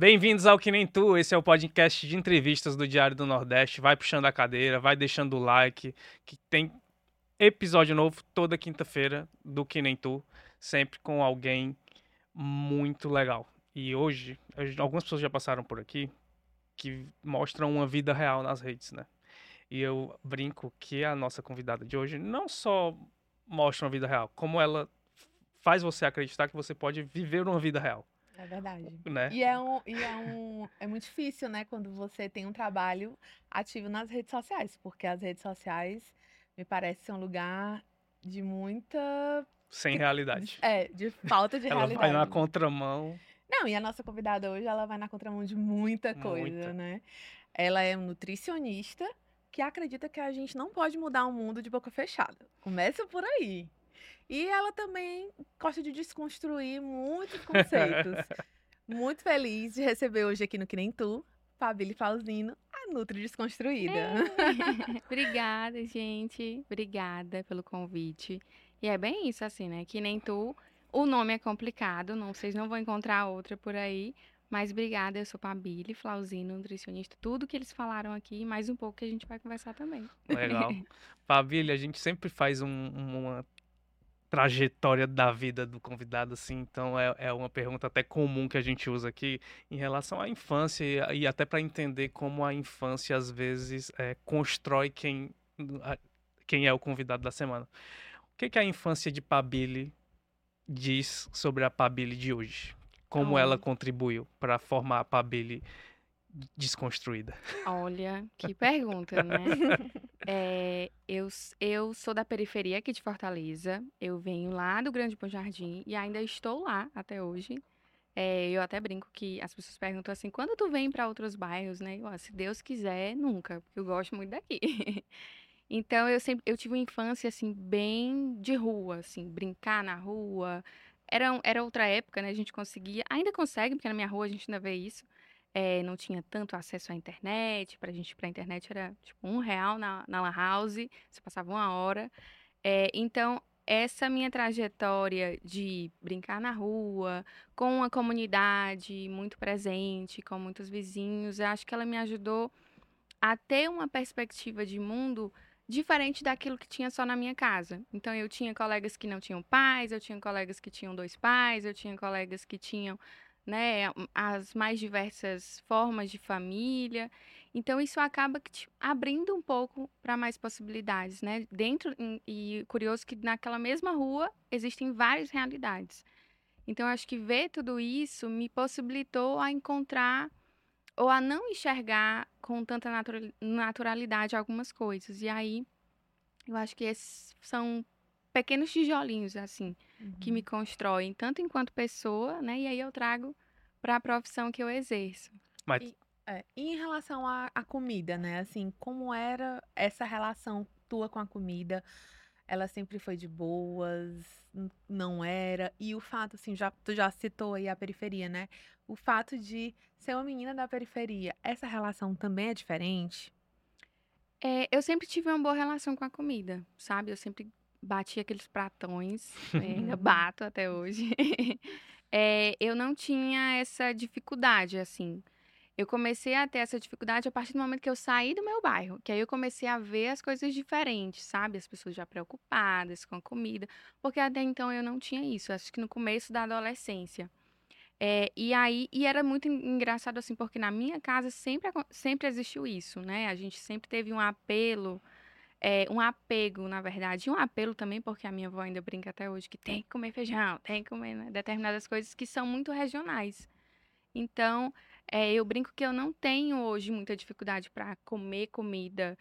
Bem-vindos ao Que Nem Tu, esse é o podcast de entrevistas do Diário do Nordeste. Vai puxando a cadeira, vai deixando o like, que tem episódio novo toda quinta-feira do Que Nem Tu, sempre com alguém muito legal. E hoje, algumas pessoas já passaram por aqui que mostram uma vida real nas redes, né? E eu brinco que a nossa convidada de hoje não só mostra uma vida real, como ela faz você acreditar que você pode viver uma vida real. É verdade. Né? E, é um, e é, um, é muito difícil, né, quando você tem um trabalho ativo nas redes sociais, porque as redes sociais me parece ser um lugar de muita. Sem realidade. É, de falta de ela realidade. Vai na contramão. Não, e a nossa convidada hoje, ela vai na contramão de muita coisa, muita. né? Ela é nutricionista que acredita que a gente não pode mudar o mundo de boca fechada. Começa por aí. E ela também gosta de desconstruir muitos conceitos. Muito feliz de receber hoje aqui no Que Nem Tu, Fabília Flauzino, a Nutri Desconstruída. É. Obrigada, gente. Obrigada pelo convite. E é bem isso, assim, né? Que nem tu. O nome é complicado, não, vocês não vão encontrar outra por aí. Mas obrigada, eu sou Pabili, Flauzino, nutricionista, tudo que eles falaram aqui, mais um pouco que a gente vai conversar também. Legal. Pabili, a gente sempre faz um, uma trajetória da vida do convidado, assim, então é, é uma pergunta até comum que a gente usa aqui em relação à infância e, e até para entender como a infância às vezes é, constrói quem, quem é o convidado da semana. O que, que a infância de Pabili diz sobre a Pabili de hoje? como ela contribuiu para formar a Pabeli desconstruída? Olha, que pergunta, né? É, eu, eu sou da periferia aqui de Fortaleza. Eu venho lá do Grande Bom Jardim e ainda estou lá até hoje. É, eu até brinco que as pessoas perguntam assim, quando tu vem para outros bairros, né? Eu, se Deus quiser, nunca, porque eu gosto muito daqui. então eu sempre eu tive uma infância assim bem de rua, assim, brincar na rua, era, era outra época, né? A gente conseguia, ainda consegue, porque na minha rua a gente ainda vê isso. É, não tinha tanto acesso à internet. Pra gente ir pra internet era tipo um real na, na Lan House, você passava uma hora. É, então, essa minha trajetória de brincar na rua, com uma comunidade muito presente, com muitos vizinhos, eu acho que ela me ajudou a ter uma perspectiva de mundo diferente daquilo que tinha só na minha casa. Então eu tinha colegas que não tinham pais, eu tinha colegas que tinham dois pais, eu tinha colegas que tinham, né, as mais diversas formas de família. Então isso acaba te abrindo um pouco para mais possibilidades, né? Dentro e curioso que naquela mesma rua existem várias realidades. Então acho que ver tudo isso me possibilitou a encontrar ou a não enxergar com tanta naturalidade algumas coisas. E aí, eu acho que esses são pequenos tijolinhos, assim, uhum. que me constroem, tanto enquanto pessoa, né? E aí eu trago para a profissão que eu exerço. Mas... E, é, em relação à, à comida, né? Assim, como era essa relação tua com a comida? Ela sempre foi de boas? Não era? E o fato, assim, já, tu já citou aí a periferia, né? o fato de ser uma menina da periferia, essa relação também é diferente? É, eu sempre tive uma boa relação com a comida, sabe? Eu sempre bati aqueles pratões, né? ainda bato até hoje. é, eu não tinha essa dificuldade, assim. Eu comecei a ter essa dificuldade a partir do momento que eu saí do meu bairro, que aí eu comecei a ver as coisas diferentes, sabe? As pessoas já preocupadas com a comida, porque até então eu não tinha isso. Acho que no começo da adolescência. É, e aí, e era muito engraçado assim, porque na minha casa sempre, sempre existiu isso, né? A gente sempre teve um apelo, é, um apego, na verdade, e um apelo também, porque a minha avó ainda brinca até hoje que tem que comer feijão, tem que comer né? determinadas coisas que são muito regionais. Então, é, eu brinco que eu não tenho hoje muita dificuldade para comer comida,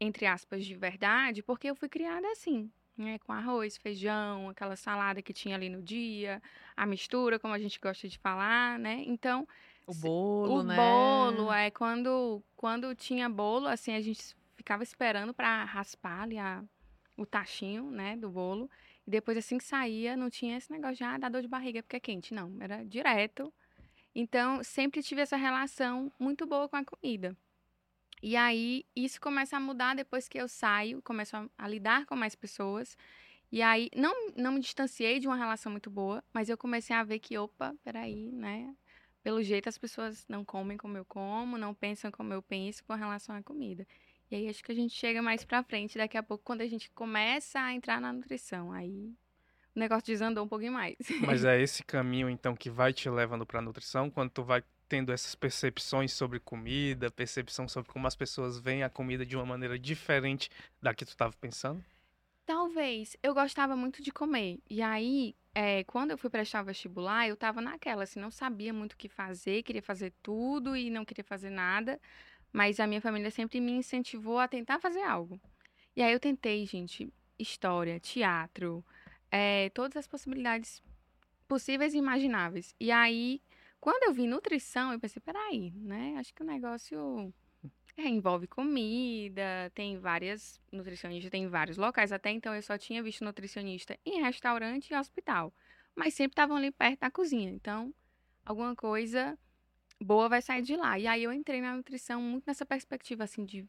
entre aspas, de verdade, porque eu fui criada assim, né, com arroz, feijão, aquela salada que tinha ali no dia, a mistura, como a gente gosta de falar, né? Então, o bolo, o né? bolo é quando quando tinha bolo, assim, a gente ficava esperando para raspar ali a, o tachinho, né, do bolo. E depois assim que saía, não tinha esse negócio de ah, dá dor de barriga porque é quente, não, era direto. Então, sempre tive essa relação muito boa com a comida. E aí, isso começa a mudar depois que eu saio, começo a, a, lidar com mais pessoas. E aí, não, não me distanciei de uma relação muito boa, mas eu comecei a ver que, opa, peraí, né? pelo jeito as pessoas não comem como eu como, não pensam como eu penso com relação à comida. E aí acho que a gente chega mais pra frente daqui a pouco quando a gente começa a entrar na nutrição. Aí o negócio desandou um pouquinho mais. Mas é esse caminho então que vai te levando para a nutrição, quando tu vai tendo essas percepções sobre comida, percepção sobre como as pessoas veem a comida de uma maneira diferente da que tu estava pensando? Talvez. Eu gostava muito de comer. E aí, é, quando eu fui prestar vestibular, eu tava naquela, assim, não sabia muito o que fazer, queria fazer tudo e não queria fazer nada. Mas a minha família sempre me incentivou a tentar fazer algo. E aí eu tentei, gente, história, teatro, é, todas as possibilidades possíveis e imagináveis. E aí, quando eu vi nutrição, eu pensei, peraí, né? Acho que o negócio é, envolve comida, tem várias nutricionistas, tem vários locais. Até então eu só tinha visto nutricionista em restaurante e hospital. Mas sempre estavam ali perto da cozinha. Então, alguma coisa boa vai sair de lá. E aí eu entrei na nutrição muito nessa perspectiva, assim, de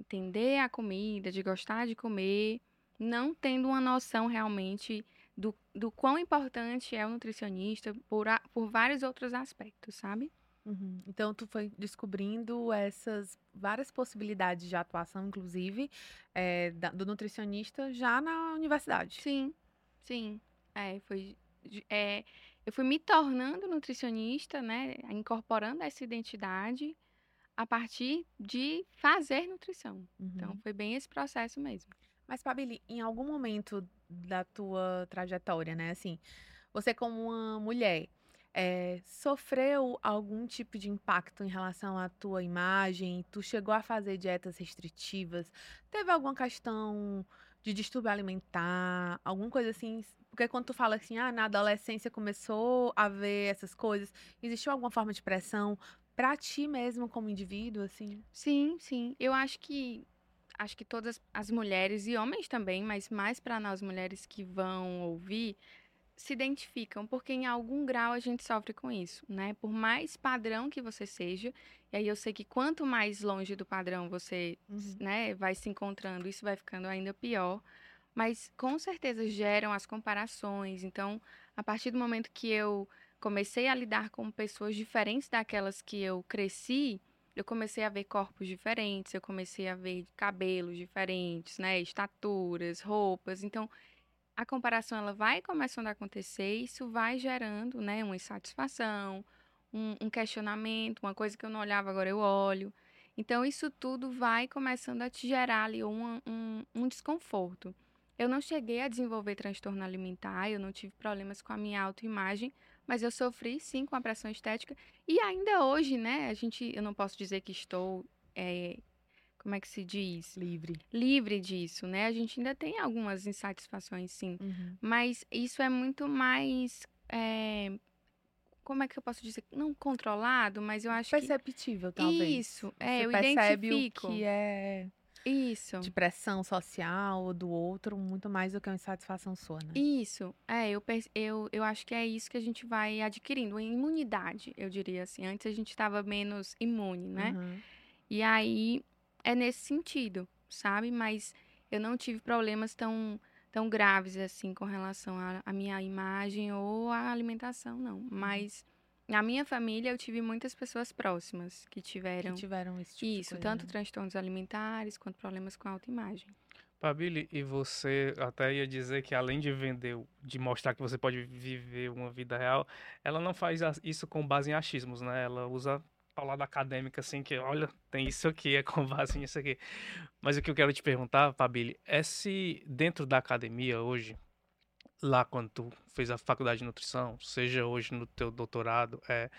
entender a comida, de gostar de comer, não tendo uma noção realmente do, do quão importante é o nutricionista por, a, por vários outros aspectos, sabe? Uhum. Então, tu foi descobrindo essas várias possibilidades de atuação, inclusive, é, da- do nutricionista já na universidade. Sim, sim. É, foi, é, eu fui me tornando nutricionista, né? Incorporando essa identidade a partir de fazer nutrição. Então, Uhum. foi bem esse processo mesmo. Mas, Pabili, em algum momento da tua trajetória, né, assim, você como uma mulher, eh, sofreu algum tipo de impacto em relação à tua imagem? Tu chegou a fazer dietas restritivas? Teve alguma questão de distúrbio alimentar? Alguma coisa assim? Porque quando tu fala assim, ah, na adolescência começou a ver essas coisas, existiu alguma forma de pressão pra ti mesmo como indivíduo, assim? Sim, sim. Eu acho que acho que todas as mulheres e homens também, mas mais para nós mulheres que vão ouvir, se identificam, porque em algum grau a gente sofre com isso, né? Por mais padrão que você seja, e aí eu sei que quanto mais longe do padrão você, Uhum. né, vai se encontrando, isso vai ficando ainda pior. Mas com certeza geram as comparações. Então, a partir do momento que eu comecei a lidar com pessoas diferentes daquelas que eu cresci, eu comecei a ver corpos diferentes, eu comecei a ver cabelos diferentes, né, estaturas, roupas. Então, a comparação ela vai começando a acontecer, e isso vai gerando, né, uma insatisfação, um, um questionamento, uma coisa que eu não olhava agora eu olho. Então, isso tudo vai começando a te gerar ali um, um, um desconforto. Eu não cheguei a desenvolver transtorno alimentar, eu não tive problemas com a minha autoimagem, mas eu sofri sim com a pressão estética e ainda hoje, né? A gente, eu não posso dizer que estou, é, como é que se diz, Livre. livre disso, né? A gente ainda tem algumas insatisfações, sim, Uhum. mas isso é muito mais, é, como é que eu posso dizer? Não controlado, mas eu acho que Perceptível, talvez. isso, é, Você eu percebe identifico o que é isso. de pressão social ou do outro muito mais do que uma insatisfação sua, né? Isso, é, eu, eu, eu acho que é isso que a gente vai adquirindo, uma imunidade, eu diria assim. Antes a gente estava menos imune, né? Uhum. E aí é nesse sentido, sabe? Mas eu não tive problemas tão, tão graves assim com relação à à minha imagem ou à alimentação, não. Uhum. Mas na minha família eu tive muitas pessoas próximas que tiveram Que tiveram esse tipo de isso, coisa, tanto né? transtornos alimentares quanto problemas com autoimagem. Pabili, e você até ia dizer que além de vender, de mostrar que você pode viver uma vida real, ela não faz isso com base em achismos, né? Ela usa palavra acadêmica assim que, olha, tem isso aqui, é com base nisso aqui. Mas o que eu quero te perguntar, Pabili, é se dentro da academia hoje, lá quando tu fez a faculdade de nutrição, seja hoje no teu doutorado, é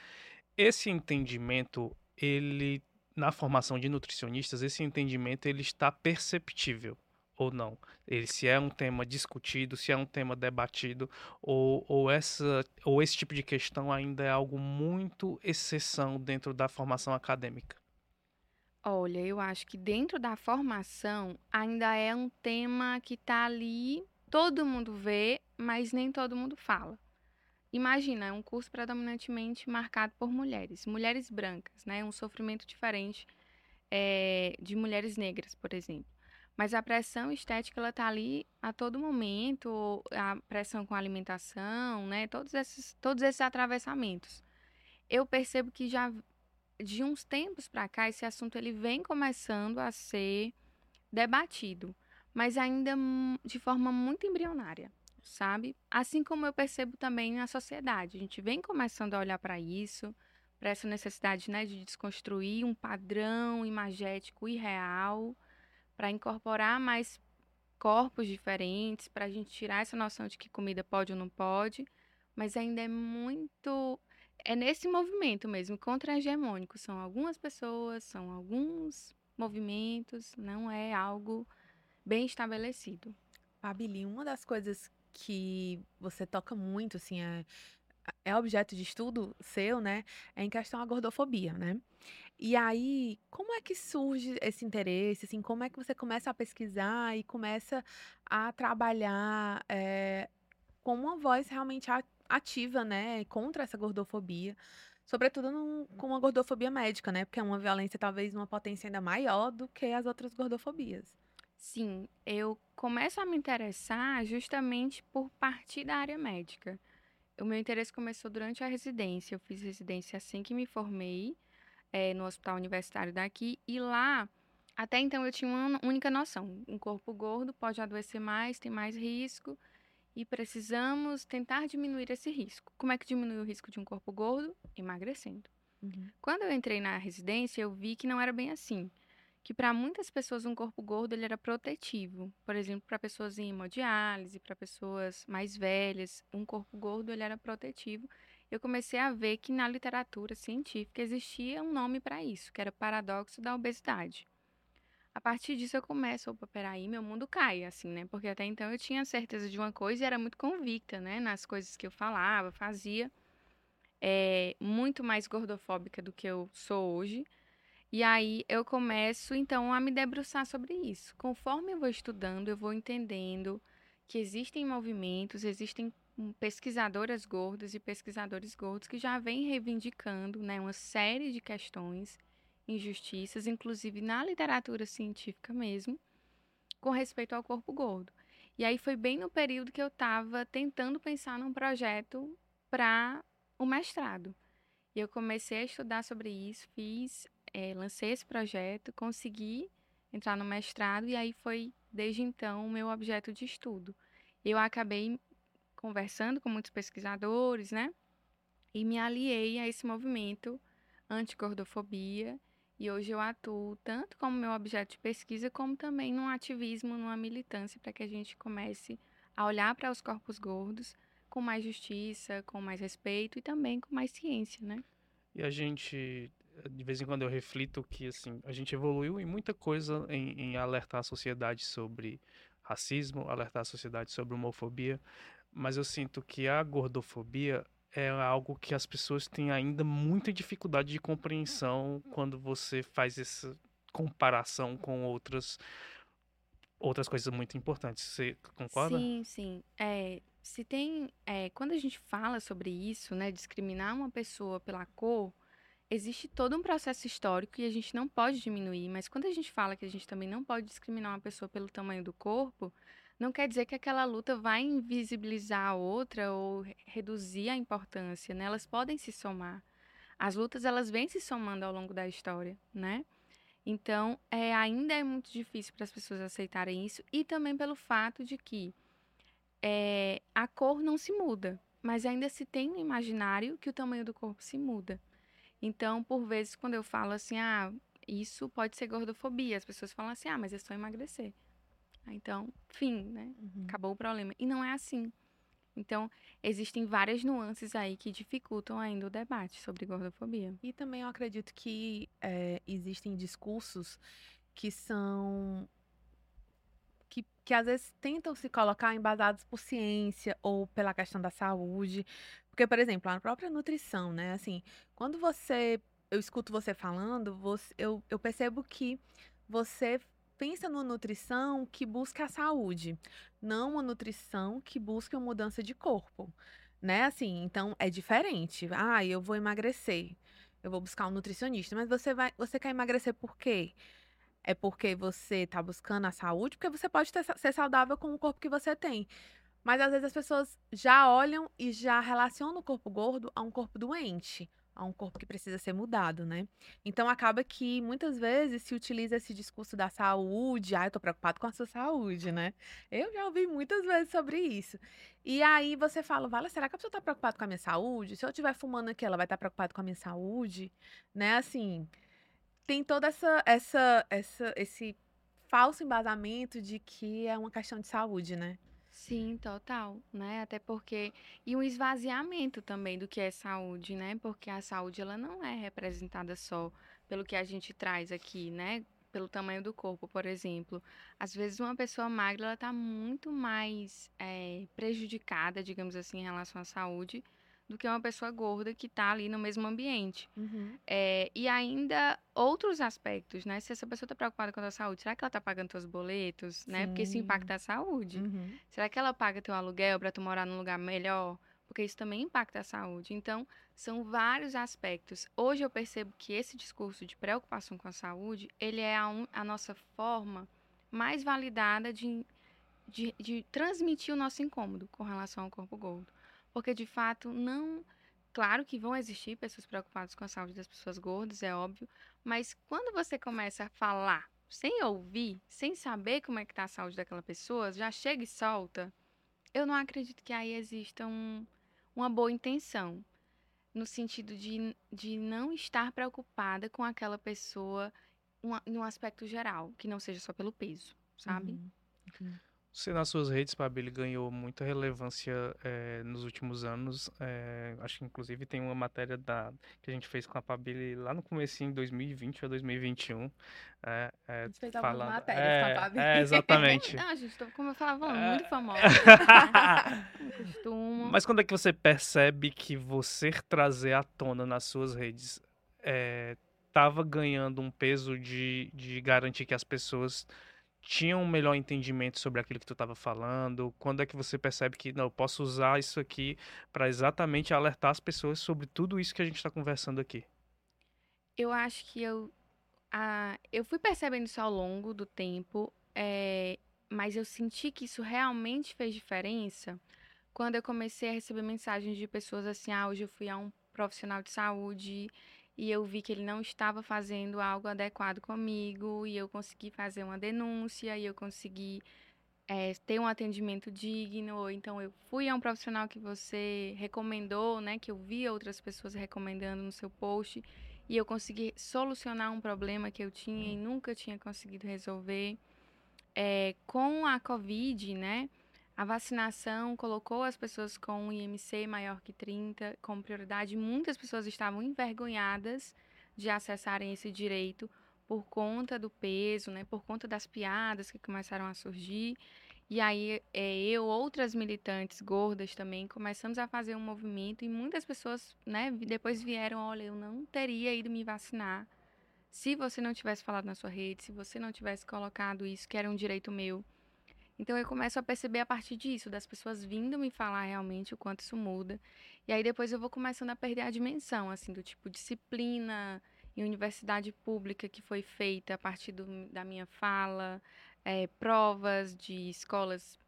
esse entendimento, ele na formação de nutricionistas, esse entendimento ele está perceptível ou não? Ele se é um tema discutido, se é um tema debatido, ou, ou, essa, ou esse tipo de questão ainda é algo muito exceção dentro da formação acadêmica? Olha, eu acho que dentro da formação ainda é um tema que tá ali, todo mundo vê, mas nem todo mundo fala. Imagina, é um curso predominantemente marcado por mulheres, mulheres brancas, né? Um sofrimento diferente eh, de mulheres negras, por exemplo. Mas a pressão estética, ela tá ali a todo momento, a pressão com a alimentação, né? Todos esses, todos esses atravessamentos. eu percebo que já de uns tempos para cá esse assunto ele vem começando a ser debatido, mas ainda de forma muito embrionária, sabe? Assim como eu percebo também na sociedade, a gente vem começando a olhar para isso, para essa necessidade, né, de desconstruir um padrão imagético irreal, para incorporar mais corpos diferentes, para a gente tirar essa noção de que comida pode ou não pode, mas ainda é muito é nesse movimento mesmo, contra-hegemônico. São algumas pessoas, são alguns movimentos, não é algo bem estabelecido. Fabili, uma das coisas que você toca muito, assim, é, é objeto de estudo seu, né? É em questão a gordofobia, né? E aí, como é que surge esse interesse? Assim, como é que você começa a pesquisar e começa a trabalhar é, com uma voz realmente ativa, né, contra essa gordofobia, sobretudo num, com uma gordofobia médica, né, porque é uma violência talvez uma potência ainda maior do que as outras gordofobias. Sim, eu começo a me interessar justamente por partir da área médica. O meu interesse começou durante a residência. Eu fiz residência assim que me formei é, no hospital universitário daqui e lá até então eu tinha uma única noção: um corpo gordo pode adoecer mais, tem mais risco e precisamos tentar diminuir esse risco. Como é que diminui o risco de um corpo gordo? Emagrecendo. Uhum. Quando eu entrei na residência, eu vi que não era bem assim. Que para muitas pessoas um corpo gordo ele era protetivo. Por exemplo, para pessoas em hemodiálise, para pessoas mais velhas, um corpo gordo ele era protetivo. Eu comecei a ver que na literatura científica existia um nome para isso, que era paradoxo da obesidade. A partir disso eu começo, opa, peraí, meu mundo cai, assim, né? Porque até então eu tinha certeza de uma coisa e era muito convicta, né? Nas coisas que eu falava, fazia. É, muito mais gordofóbica do que eu sou hoje. E aí eu começo, então, a me debruçar sobre isso. Conforme eu vou estudando, eu vou entendendo que existem movimentos, existem hum, pesquisadoras gordas e pesquisadores gordos que já vêm reivindicando né, uma série de questões injustiças, inclusive na literatura científica mesmo, com respeito ao corpo gordo. E aí foi bem no período que eu estava tentando pensar num projeto para o mestrado. E eu comecei a estudar sobre isso, fiz, é, lancei esse projeto, consegui entrar no mestrado e aí foi desde então o meu objeto de estudo. Eu acabei conversando com muitos pesquisadores, né? E me aliei a esse movimento anti-gordofobia e hoje eu atuo tanto como meu objeto de pesquisa, como também num ativismo, numa militância, para que a gente comece a olhar para os corpos gordos com mais justiça, com mais respeito e também com mais ciência, né? E a gente, de vez em quando eu reflito que assim, a gente evoluiu em muita coisa em, em alertar a sociedade sobre racismo, alertar a sociedade sobre homofobia, mas eu sinto que a gordofobia é algo que as pessoas têm ainda muita dificuldade de compreensão quando você faz essa comparação com outras outras coisas muito importantes. Você concorda? Sim, sim. É, se tem, é, quando a gente fala sobre isso, né, discriminar uma pessoa pela cor, existe todo um processo histórico e a gente não pode diminuir. Mas quando a gente fala que a gente também não pode discriminar uma pessoa pelo tamanho do corpo, não quer dizer que aquela luta vai invisibilizar a outra ou reduzir a importância, né? Elas podem se somar. As lutas elas vêm se somando ao longo da história, né? Então, é, ainda é muito difícil para as pessoas aceitarem isso e também pelo fato de que é, a cor não se muda, mas ainda se tem no imaginário que o tamanho do corpo se muda. Então, por vezes, quando eu falo assim, ah, isso pode ser gordofobia, as pessoas falam assim, ah, mas é só emagrecer. Então, fim, né? Uhum. Acabou o problema. E não é assim. Então, existem várias nuances aí que dificultam ainda o debate sobre gordofobia. E também eu acredito que é, existem discursos que são. Que, que às vezes tentam se colocar embasados por ciência ou pela questão da saúde. Porque, por exemplo, a própria nutrição, né? Assim, quando você. Eu escuto você falando, você, eu, eu percebo que você pensa numa nutrição que busca a saúde, não uma nutrição que busca uma mudança de corpo, né? Assim, então é diferente. Ah, eu vou emagrecer. Eu vou buscar um nutricionista, mas você vai, você quer emagrecer por quê? É porque você está buscando a saúde, porque você pode ter, ser saudável com o corpo que você tem. Mas às vezes as pessoas já olham e já relacionam o corpo gordo a um corpo doente a um corpo que precisa ser mudado, né? Então acaba que muitas vezes se utiliza esse discurso da saúde, ah, eu tô preocupado com a sua saúde, né? Eu já ouvi muitas vezes sobre isso. E aí você fala, vale, será que a pessoa tá preocupada com a minha saúde? Se eu estiver fumando aqui, ela vai estar tá preocupada com a minha saúde, né? Assim, tem toda essa essa essa esse falso embasamento de que é uma questão de saúde, né? Sim, total, né? Até porque e um esvaziamento também do que é saúde, né? Porque a saúde ela não é representada só pelo que a gente traz aqui, né? Pelo tamanho do corpo, por exemplo. Às vezes uma pessoa magra ela tá muito mais é, prejudicada, digamos assim, em relação à saúde do que uma pessoa gorda que está ali no mesmo ambiente. Uhum. É, e ainda outros aspectos, né? Se essa pessoa está preocupada com a saúde, será que ela está pagando seus boletos, né? Porque isso impacta a saúde. Uhum. Será que ela paga teu aluguel para tu morar num lugar melhor? Porque isso também impacta a saúde. Então, são vários aspectos. Hoje eu percebo que esse discurso de preocupação com a saúde, ele é a, un... a nossa forma mais validada de, de, de transmitir o nosso incômodo com relação ao corpo gordo. Porque de fato não. Claro que vão existir pessoas preocupadas com a saúde das pessoas gordas, é óbvio, mas quando você começa a falar sem ouvir, sem saber como é que tá a saúde daquela pessoa, já chega e solta, eu não acredito que aí exista um, uma boa intenção. No sentido de, de não estar preocupada com aquela pessoa em um aspecto geral, que não seja só pelo peso, sabe? Uhum. Uhum. Você nas suas redes, Pablo, ganhou muita relevância é, nos últimos anos. É, acho que inclusive tem uma matéria da, que a gente fez com a Pabili lá no começo em 2020 ou 2021. É, é, a gente fez falando, algumas matérias com a é, Pabili. É, exatamente. Não, gente, como eu falava, muito famosa. costumo. Mas quando é que você percebe que você trazer à tona nas suas redes estava ganhando um peso de, de garantir que as pessoas tinham um melhor entendimento sobre aquilo que tu estava falando? Quando é que você percebe que não, eu posso usar isso aqui para exatamente alertar as pessoas sobre tudo isso que a gente está conversando aqui? Eu acho que eu, a, eu fui percebendo isso ao longo do tempo, é, mas eu senti que isso realmente fez diferença quando eu comecei a receber mensagens de pessoas assim: ah, hoje eu fui a um profissional de saúde e eu vi que ele não estava fazendo algo adequado comigo e eu consegui fazer uma denúncia e eu consegui é, ter um atendimento digno ou então eu fui a um profissional que você recomendou, né, que eu vi outras pessoas recomendando no seu post e eu consegui solucionar um problema que eu tinha e nunca tinha conseguido resolver. É, com a Covid, né, a vacinação colocou as pessoas com IMC maior que 30 como prioridade. Muitas pessoas estavam envergonhadas de acessarem esse direito por conta do peso, né, por conta das piadas que começaram a surgir. E aí é, eu, outras militantes gordas também, começamos a fazer um movimento e muitas pessoas, né, depois vieram, olha, eu não teria ido me vacinar se você não tivesse falado na sua rede, se você não tivesse colocado isso, que era um direito meu. Então eu começo a perceber a partir disso, das pessoas vindo me falar realmente o quanto isso muda. E aí depois eu vou começando a perder a dimensão, assim, do tipo disciplina em universidade pública que foi feita a partir do, da minha fala, é, provas de escolas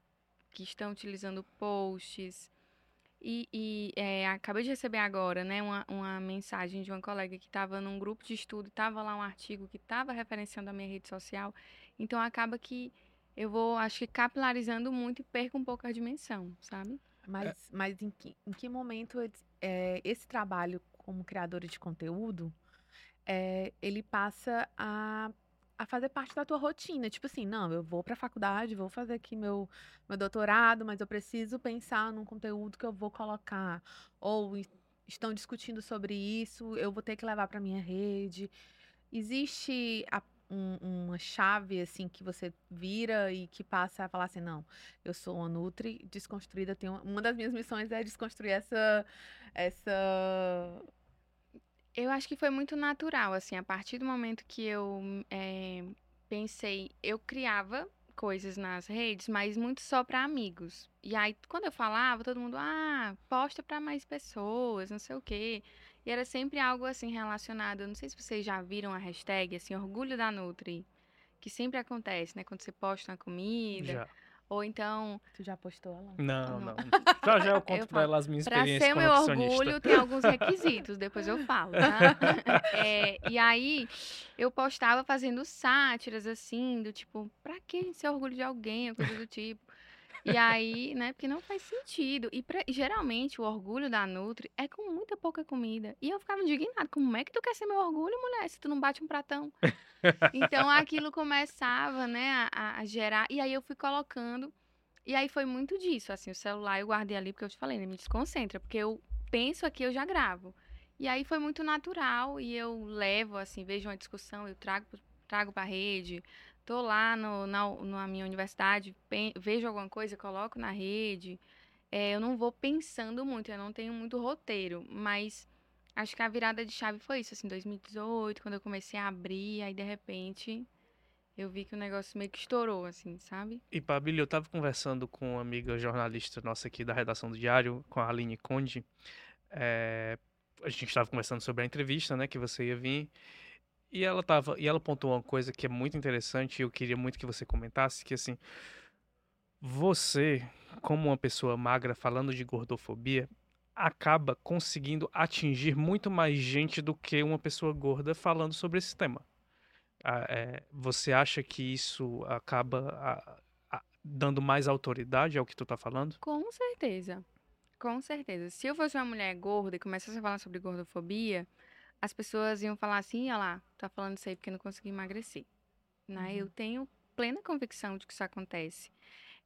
que estão utilizando posts. E, e é, acabei de receber agora, né, uma, uma mensagem de uma colega que estava num grupo de estudo, estava lá um artigo que estava referenciando a minha rede social. Então acaba que eu vou, acho que, capilarizando muito e perco um pouco a dimensão, sabe? Mas, é. mas em, que, em que momento é, esse trabalho como criadora de conteúdo, é, ele passa a, a fazer parte da tua rotina? Tipo assim, não, eu vou para a faculdade, vou fazer aqui meu, meu doutorado, mas eu preciso pensar num conteúdo que eu vou colocar. Ou estão discutindo sobre isso, eu vou ter que levar para minha rede. Existe a um, uma chave assim que você vira e que passa a falar assim, não, eu sou uma Nutri desconstruída, tenho uma das minhas missões é desconstruir essa essa eu acho que foi muito natural, assim, a partir do momento que eu é, pensei, eu criava coisas nas redes, mas muito só para amigos. E aí, quando eu falava, todo mundo, ah, posta para mais pessoas, não sei o quê. E era sempre algo assim relacionado. Eu não sei se vocês já viram a hashtag, assim, orgulho da Nutri. Que sempre acontece, né? Quando você posta uma comida. Já. Ou então. Tu já postou ela? Não, não. Já já eu conto eu pra ela as minhas experiências. Pra ser o meu orgulho, tem alguns requisitos, depois eu falo, tá? é, e aí, eu postava fazendo sátiras, assim, do tipo, pra que ser orgulho de alguém, coisa do tipo. E aí, né, porque não faz sentido. E pra, geralmente o orgulho da Nutri é com muita pouca comida. E eu ficava indignada, como é que tu quer ser meu orgulho, mulher, se tu não bate um pratão? então aquilo começava, né, a, a, gerar. E aí eu fui colocando. E aí foi muito disso, assim, o celular eu guardei ali, porque eu te falei, né, me desconcentra, porque eu penso aqui, eu já gravo. E aí foi muito natural e eu levo, assim, vejo uma discussão, eu trago, trago para rede, Tô lá no, na, na minha universidade, vejo alguma coisa, coloco na rede. É, eu não vou pensando muito, eu não tenho muito roteiro, mas acho que a virada de chave foi isso, assim, 2018, quando eu comecei a abrir, aí de repente eu vi que o negócio meio que estourou, assim, sabe? E, Pabílio, eu tava conversando com uma amiga jornalista nossa aqui da redação do Diário, com a Aline Conde. É, a gente estava conversando sobre a entrevista, né, que você ia vir. E ela tava, e ela pontuou uma coisa que é muito interessante, e eu queria muito que você comentasse, que assim, você, como uma pessoa magra falando de gordofobia, acaba conseguindo atingir muito mais gente do que uma pessoa gorda falando sobre esse tema. Ah, é, você acha que isso acaba a, a, dando mais autoridade ao que tu está falando? Com certeza. Com certeza. Se eu fosse uma mulher gorda e começasse a falar sobre gordofobia, as pessoas iam falar assim, olha lá, tá falando isso aí porque não consegui emagrecer. Né? Uhum. Eu tenho plena convicção de que isso acontece.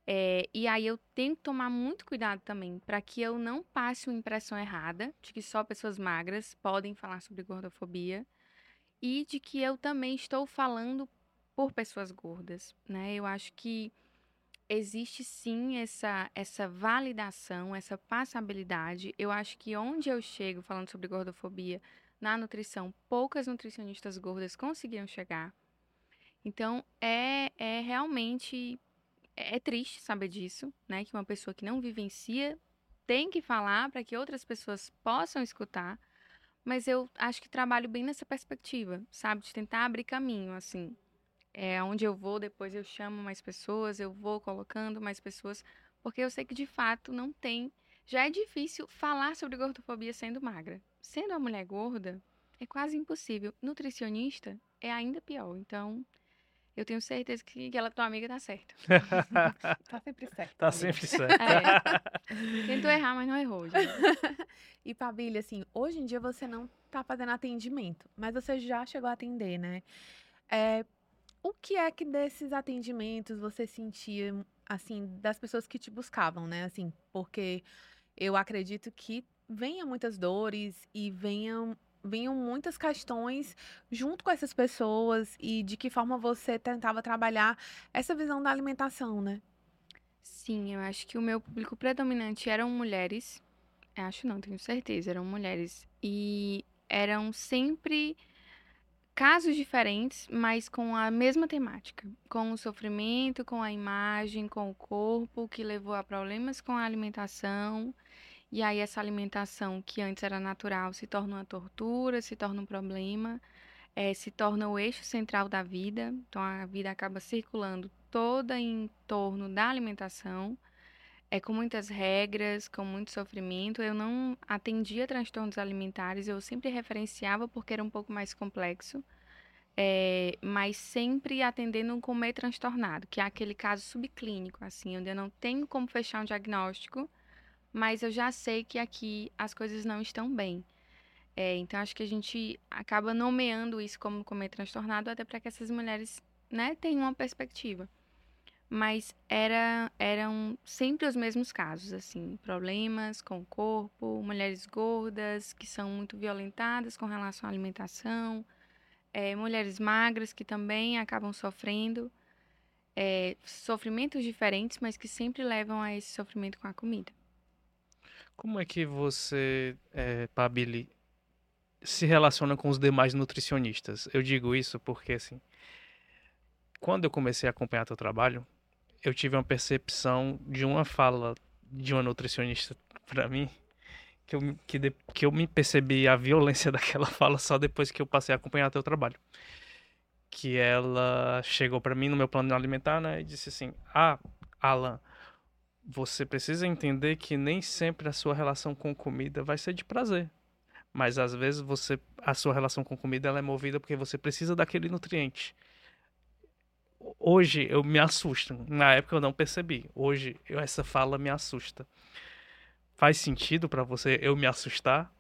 É, e aí eu tenho que tomar muito cuidado também para que eu não passe uma impressão errada de que só pessoas magras podem falar sobre gordofobia e de que eu também estou falando por pessoas gordas, né? Eu acho que existe sim essa essa validação, essa passabilidade. Eu acho que onde eu chego falando sobre gordofobia, na nutrição, poucas nutricionistas gordas conseguiram chegar. Então, é, é realmente é, é triste saber disso, né? Que uma pessoa que não vivencia tem que falar para que outras pessoas possam escutar. Mas eu acho que trabalho bem nessa perspectiva, sabe? De tentar abrir caminho, assim. É onde eu vou, depois eu chamo mais pessoas, eu vou colocando mais pessoas, porque eu sei que de fato não tem. Já é difícil falar sobre gordofobia sendo magra sendo uma mulher gorda, é quase impossível. Nutricionista é ainda pior. Então, eu tenho certeza que ela, tua amiga, tá certa. tá sempre certa. Tá sempre certa. É. Tentou errar, mas não errou. Gente. e, Pabília, assim, hoje em dia você não tá fazendo atendimento, mas você já chegou a atender, né? É, o que é que desses atendimentos você sentia, assim, das pessoas que te buscavam, né? Assim, porque eu acredito que venham muitas dores e venham venham muitas questões junto com essas pessoas e de que forma você tentava trabalhar essa visão da alimentação, né? Sim, eu acho que o meu público predominante eram mulheres. Acho não, tenho certeza, eram mulheres. E eram sempre casos diferentes, mas com a mesma temática, com o sofrimento, com a imagem, com o corpo, que levou a problemas com a alimentação e aí essa alimentação que antes era natural se torna uma tortura, se torna um problema, é, se torna o eixo central da vida. Então a vida acaba circulando toda em torno da alimentação, é com muitas regras, com muito sofrimento. Eu não atendia transtornos alimentares, eu sempre referenciava porque era um pouco mais complexo. É, mas sempre atendendo um comer transtornado, que é aquele caso subclínico, assim, onde eu não tenho como fechar um diagnóstico, mas eu já sei que aqui as coisas não estão bem. É, então acho que a gente acaba nomeando isso como comer transtornado até para que essas mulheres né, tenham uma perspectiva. Mas era, eram sempre os mesmos casos, assim, problemas com o corpo, mulheres gordas que são muito violentadas com relação à alimentação, é, mulheres magras que também acabam sofrendo, é, sofrimentos diferentes, mas que sempre levam a esse sofrimento com a comida. Como é que você, é, Pabili, se relaciona com os demais nutricionistas? Eu digo isso porque, assim, quando eu comecei a acompanhar teu trabalho, eu tive uma percepção de uma fala de uma nutricionista para mim que eu, que, de, que eu me percebi a violência daquela fala só depois que eu passei a acompanhar teu trabalho. Que ela chegou para mim no meu plano alimentar, né, e disse assim: "Ah, Alan, você precisa entender que nem sempre a sua relação com comida vai ser de prazer. Mas às vezes você a sua relação com comida ela é movida porque você precisa daquele nutriente. Hoje eu me assusto. Na época eu não percebi. Hoje eu, essa fala me assusta. Faz sentido para você eu me assustar?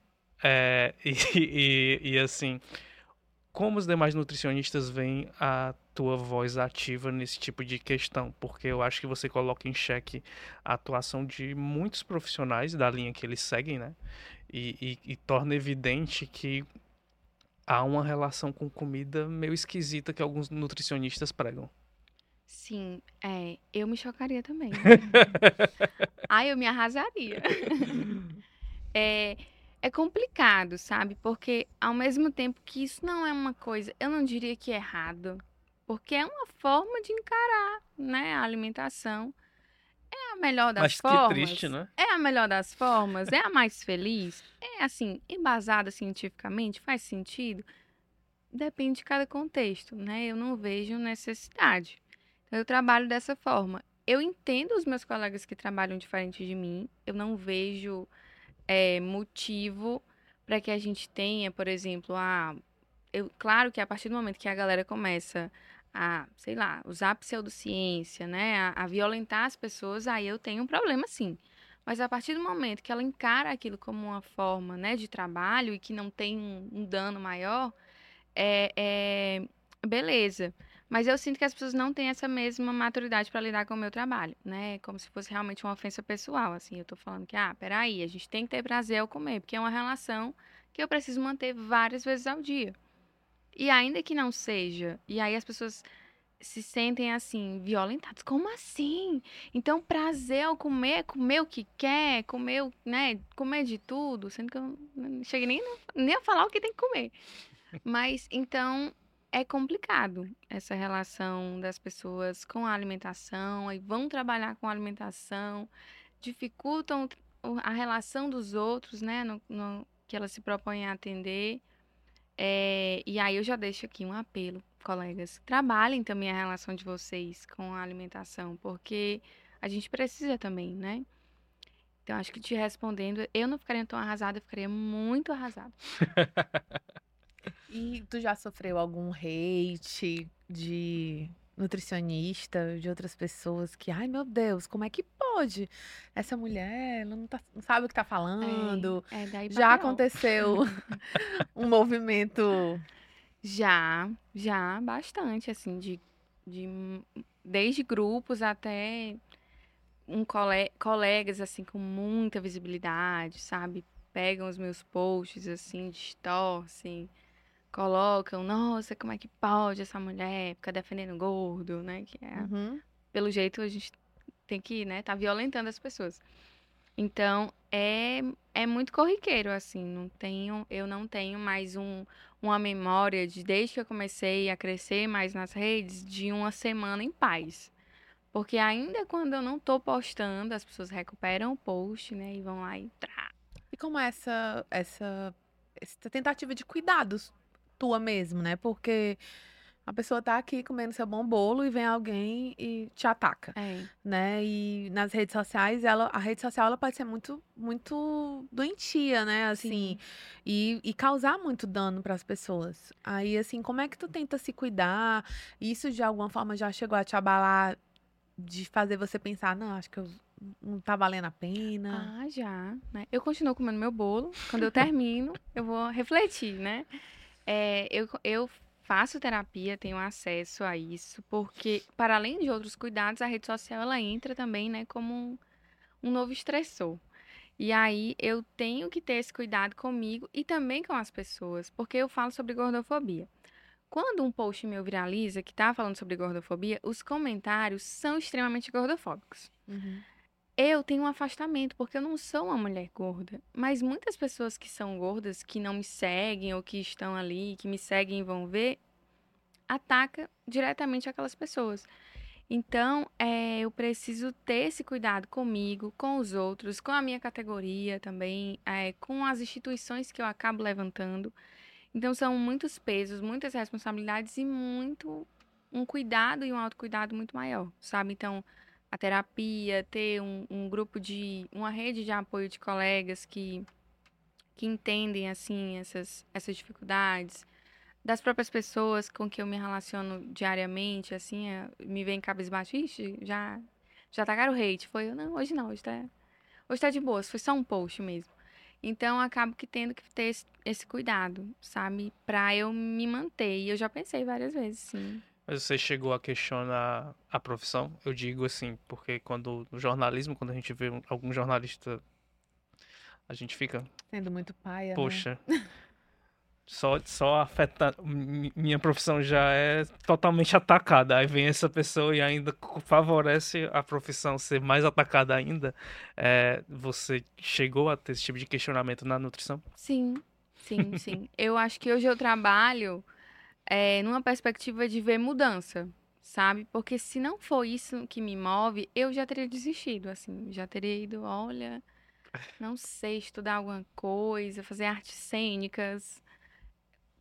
É, e, e, e assim, como os demais nutricionistas veem a tua voz ativa nesse tipo de questão? Porque eu acho que você coloca em xeque a atuação de muitos profissionais da linha que eles seguem, né? E, e, e torna evidente que há uma relação com comida meio esquisita que alguns nutricionistas pregam. Sim, é, eu me chocaria também. Ai, eu me arrasaria. é, é complicado, sabe? Porque ao mesmo tempo que isso não é uma coisa, eu não diria que é errado, porque é uma forma de encarar, né, a alimentação. É a melhor das Mas formas. que triste, né? É a melhor das formas, é a mais feliz. É assim, embasada cientificamente, faz sentido. Depende de cada contexto, né? Eu não vejo necessidade. Então, eu trabalho dessa forma. Eu entendo os meus colegas que trabalham diferente de mim. Eu não vejo é, motivo para que a gente tenha, por exemplo, a. Eu, claro que a partir do momento que a galera começa a, sei lá, usar pseudociência, né, a, a violentar as pessoas, aí eu tenho um problema sim. Mas a partir do momento que ela encara aquilo como uma forma, né, de trabalho e que não tem um, um dano maior, é, é beleza. Mas eu sinto que as pessoas não têm essa mesma maturidade para lidar com o meu trabalho, né? Como se fosse realmente uma ofensa pessoal, assim. Eu tô falando que, ah, peraí, a gente tem que ter prazer ao comer, porque é uma relação que eu preciso manter várias vezes ao dia. E ainda que não seja, e aí as pessoas se sentem assim, violentadas. Como assim? Então, prazer ao comer, comer o que quer, comer, né, comer de tudo, sendo que eu não cheguei nem, nem a falar o que tem que comer. Mas, então, é complicado essa relação das pessoas com a alimentação, aí vão trabalhar com a alimentação, dificultam a relação dos outros, né, no, no que elas se propõem a atender. É, e aí eu já deixo aqui um apelo, colegas, trabalhem também a relação de vocês com a alimentação, porque a gente precisa também, né? Então, acho que te respondendo, eu não ficaria tão arrasada, eu ficaria muito arrasada. E tu já sofreu algum hate de nutricionista, de outras pessoas que, ai meu Deus, como é que pode? Essa mulher ela não, tá, não sabe o que tá falando. É, é já aconteceu um movimento. Já, já, bastante, assim, de, de desde grupos até um cole, colegas, assim, com muita visibilidade, sabe? Pegam os meus posts, assim, distorcem colocam, nossa, como é que pode essa mulher ficar defendendo gordo, né? Que é, Uhum. pelo jeito a gente tem que, né, tá violentando as pessoas. Então, é, é muito corriqueiro, assim, não tenho, eu não tenho mais um, uma memória de, desde que eu comecei a crescer mais nas redes, de uma semana em paz. Porque ainda quando eu não tô postando, as pessoas recuperam o post, né, e vão lá e trá. E como é essa, essa, essa tentativa de cuidados tua mesmo, né? Porque a pessoa tá aqui comendo seu bom bolo e vem alguém e te ataca, É. né? E nas redes sociais, ela, a rede social ela pode ser muito, muito doentia, né? Assim, Sim. e, e causar muito dano para as pessoas. Aí, assim, como é que tu tenta se cuidar? Isso de alguma forma já chegou a te abalar, de fazer você pensar, não, acho que eu não tá valendo a pena. Ah, já, né? Eu continuo comendo meu bolo. Quando eu termino, eu vou refletir, né? É, eu, eu faço terapia, tenho acesso a isso, porque, para além de outros cuidados, a rede social, ela entra também, né, como um, um novo estressor. E aí, eu tenho que ter esse cuidado comigo e também com as pessoas, porque eu falo sobre gordofobia. Quando um post meu viraliza que tá falando sobre gordofobia, os comentários são extremamente gordofóbicos Uhum. Eu tenho um afastamento, porque eu não sou uma mulher gorda. Mas muitas pessoas que são gordas, que não me seguem ou que estão ali, que me seguem e vão ver, ataca diretamente aquelas pessoas. Então, é, eu preciso ter esse cuidado comigo, com os outros, com a minha categoria também, é, com as instituições que eu acabo levantando. Então, são muitos pesos, muitas responsabilidades e muito um cuidado e um autocuidado muito maior, sabe? Então, a terapia, ter um, um grupo de. uma rede de apoio de colegas que, que entendem, assim, essas, essas dificuldades das próprias pessoas com que eu me relaciono diariamente, assim, é, me vem cabisbaixo, ixi, já, já tacaram o hate. Foi, não, hoje não, hoje tá, hoje tá de boa, foi só um post mesmo. Então, acabo que tendo que ter esse, esse cuidado, sabe? Pra eu me manter. E eu já pensei várias vezes, sim. Mas você chegou a questionar a profissão? Eu digo assim, porque quando no jornalismo, quando a gente vê algum jornalista, a gente fica. Sendo muito paia. Né? Poxa. Né? Só, só afeta. Minha profissão já é totalmente atacada. Aí vem essa pessoa e ainda favorece a profissão ser mais atacada ainda. É, você chegou a ter esse tipo de questionamento na nutrição? Sim, sim, sim. eu acho que hoje eu trabalho é, numa perspectiva de ver mudança, sabe? Porque se não for isso que me move, eu já teria desistido, assim. Já teria ido, olha, não sei, estudar alguma coisa, fazer artes cênicas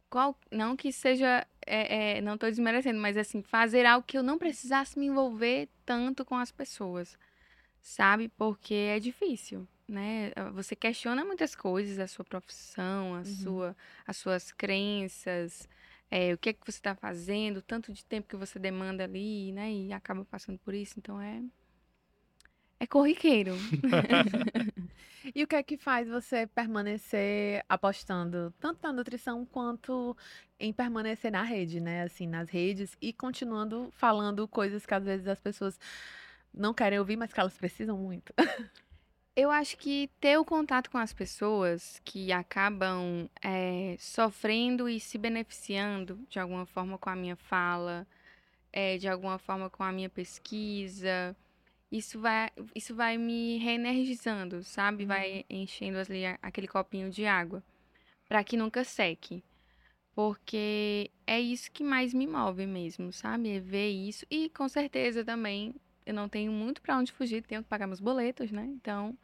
qual, não que seja, é, é, não estou desmerecendo, mas assim, fazer algo que eu não precisasse me envolver tanto com as pessoas, sabe? Porque é difícil, né? Você questiona muitas coisas, a sua profissão, a uhum. sua, as suas crenças, é, o que é que você está fazendo, tanto de tempo que você demanda ali, né? E acaba passando por isso, então é é corriqueiro. e o que é que faz você permanecer apostando tanto na nutrição quanto em permanecer na rede, né? Assim, nas redes e continuando falando coisas que às vezes as pessoas não querem ouvir, mas que elas precisam muito. Eu acho que ter o contato com as pessoas que acabam é, sofrendo e se beneficiando de alguma forma com a minha fala, é, de alguma forma com a minha pesquisa, isso vai, isso vai me reenergizando, sabe? Uhum. Vai enchendo ali aquele copinho de água para que nunca seque. Porque é isso que mais me move mesmo, sabe? É ver isso e com certeza também eu não tenho muito para onde fugir, tenho que pagar meus boletos, né? Então,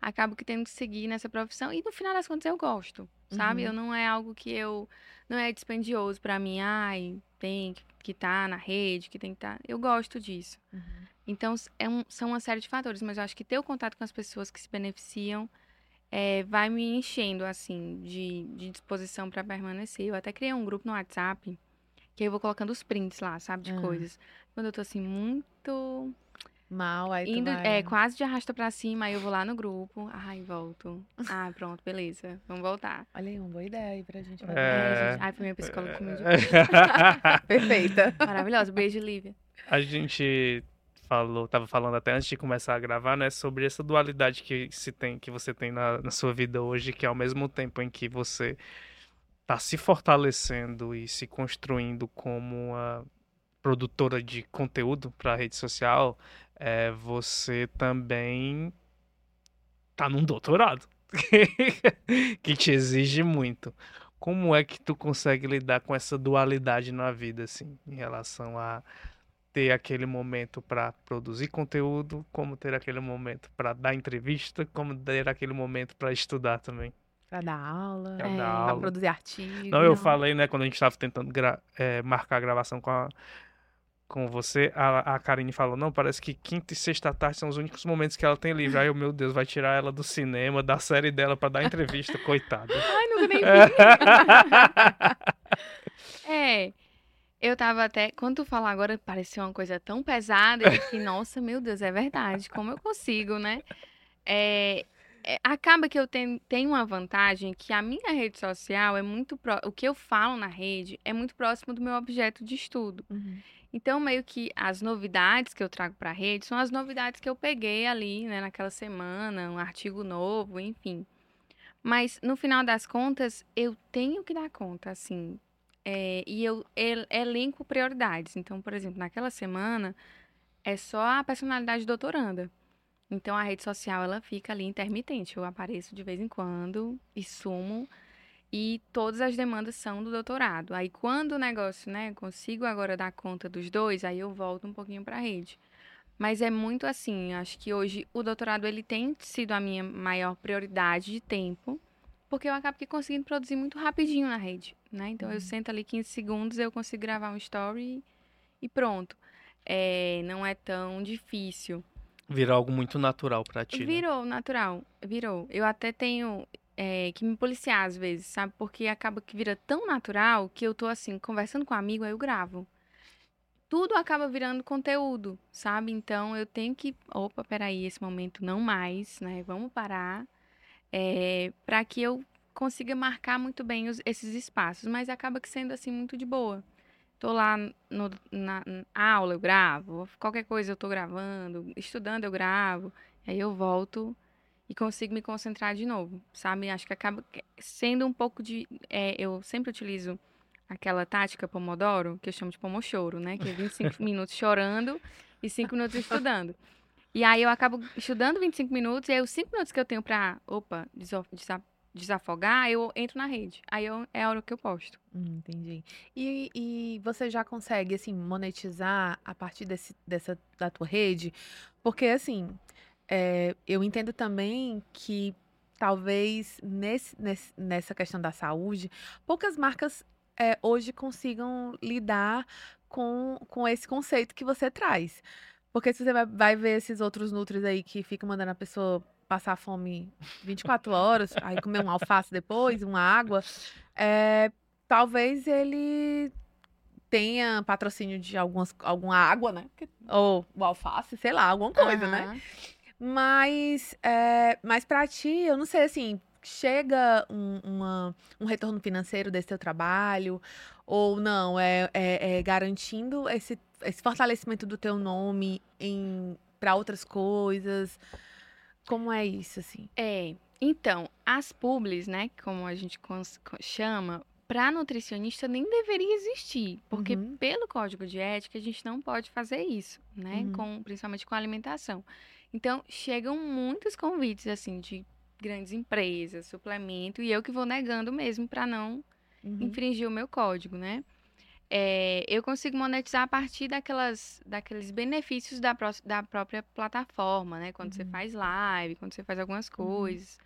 acabo que tendo que seguir nessa profissão e no final das contas eu gosto, sabe? Uhum. Eu não é algo que eu não é dispendioso para mim, ai, tem que estar tá na rede, que tem que estar. Tá... Eu gosto disso. Uhum. Então, é um, são uma série de fatores, mas eu acho que ter o contato com as pessoas que se beneficiam é, vai me enchendo, assim, de, de disposição para permanecer. Eu até criei um grupo no WhatsApp, que eu vou colocando os prints lá, sabe, de uhum. coisas. Quando eu tô, assim, muito... Mal, aí Indo, vai... É, quase de arrasta pra cima, aí eu vou lá no grupo. Ai, volto. Ah, pronto, beleza. Vamos voltar. Olha aí, uma boa ideia aí pra gente. É... É, gente. Ai, foi minha psicóloga comigo. Perfeita. Maravilhosa. Beijo, Lívia. A gente falou, tava falando até antes de começar a gravar, né, sobre essa dualidade que se tem, que você tem na, na sua vida hoje, que ao mesmo tempo em que você está se fortalecendo e se construindo como uma produtora de conteúdo para rede social, é, você também tá num doutorado que te exige muito. Como é que tu consegue lidar com essa dualidade na vida, assim, em relação a ter aquele momento para produzir conteúdo, como ter aquele momento para dar entrevista, como ter aquele momento para estudar também. Para dar aula, para é, produzir artigos. Não, eu falei, né, quando a gente estava tentando é, marcar a gravação com, a, com você, a, a Karine falou, não, parece que quinta e sexta tarde são os únicos momentos que ela tem livre. Aí, meu Deus, vai tirar ela do cinema, da série dela para dar entrevista, coitada. Ai, nunca nem vi. é, eu tava até. Quando tu falar agora, pareceu uma coisa tão pesada. Eu fiquei, nossa, meu Deus, é verdade. Como eu consigo, né? É, é, acaba que eu tenho, tenho uma vantagem que a minha rede social é muito. Pro, o que eu falo na rede é muito próximo do meu objeto de estudo. Uhum. Então, meio que as novidades que eu trago para a rede são as novidades que eu peguei ali, né, naquela semana, um artigo novo, enfim. Mas, no final das contas, eu tenho que dar conta, assim, é, e eu elenco prioridades. Então, por exemplo, naquela semana é só a personalidade doutoranda. Então a rede social ela fica ali intermitente. Eu apareço de vez em quando e sumo e todas as demandas são do doutorado. Aí quando o negócio, né, consigo agora dar conta dos dois, aí eu volto um pouquinho para a rede. Mas é muito assim, acho que hoje o doutorado ele tem sido a minha maior prioridade de tempo porque eu acabo que conseguindo produzir muito rapidinho na rede, né? Então uhum. eu sento ali 15 segundos, eu consigo gravar um story e pronto. É, não é tão difícil. Virou algo muito natural pra ti. né? Virou natural, virou. Eu até tenho é, que me policiar às vezes, sabe? Porque acaba que vira tão natural que eu tô assim, conversando com um amigo, aí eu gravo. Tudo acaba virando conteúdo, sabe? Então eu tenho que. Opa, peraí, esse momento não mais, né? Vamos parar. É, para que eu consiga marcar muito bem os- esses espaços. Mas acaba que sendo assim muito de boa. Tô lá no, na, na aula, eu gravo. Qualquer coisa eu tô gravando. Estudando, eu gravo. Aí eu volto e consigo me concentrar de novo, sabe? Acho que acaba sendo um pouco de. é, eu sempre utilizo aquela tática Pomodoro, que eu chamo de Pomochoro, né? Que é 25 minutos chorando e 5 minutos estudando. E aí eu acabo estudando 25 minutos, e aí os 5 minutos que eu tenho pra, opa, desafogar, eu entro na rede. Aí eu, é a hora que eu posto. Hum, entendi. E, e você já consegue, assim, monetizar a partir desse, dessa, da tua rede? Porque, assim, é, eu entendo também que talvez nesse, nesse- nessa questão da saúde, poucas marcas é, hoje consigam lidar com, com esse conceito que você traz. Porque se você vai, vai ver esses outros nutris aí que ficam mandando a pessoa passar fome 24 horas, aí comer um alface depois, uma água, é, talvez ele tenha patrocínio de algumas, alguma água, né? Ou o alface, sei lá, alguma coisa, né? Mas, é, mas para ti, eu não sei assim, chega um, uma- um retorno financeiro desse teu trabalho, ou não, é, é- é garantindo esse, esse fortalecimento do teu nome em para outras coisas. Como é isso, assim? É, então, as publis, né, como a gente chama, para nutricionista nem deveria existir, porque Uhum. pelo código de ética a gente não pode fazer isso, né, Uhum. com, principalmente com alimentação. Então, chegam muitos convites, assim, de grandes empresas, suplemento, e eu que vou negando mesmo para não Uhum. infringir o meu código, né? É, eu consigo monetizar a partir daquelas, daqueles benefícios da, pró- da própria plataforma, né? Quando você Uhum. faz live, quando você faz algumas coisas.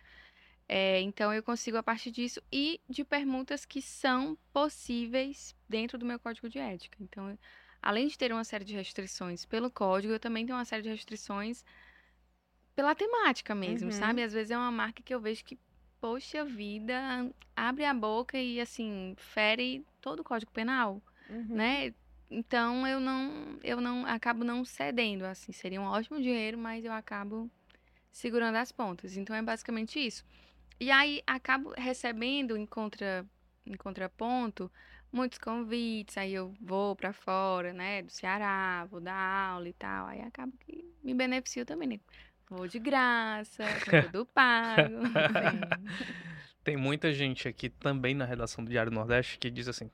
É, então, eu consigo a partir disso e de permutas que são possíveis dentro do meu código de ética. Então, além de ter uma série de restrições pelo código, eu também tenho uma série de restrições pela temática mesmo, Uhum. sabe? Às vezes é uma marca que eu vejo que, poxa vida, abre a boca e, assim, fere todo o código penal, Uhum. né? Então, eu não, eu não, acabo não cedendo, assim, seria um ótimo dinheiro, mas eu acabo segurando as pontas. Então, é basicamente isso. E aí, acabo recebendo em, contra, em contraponto muitos convites, aí eu vou pra fora, né, do Ceará, vou dar aula e tal, aí acabo que me beneficio também, né? Vou de graça, tudo pago. Tem muita gente aqui também na redação do Diário Nordeste que diz assim: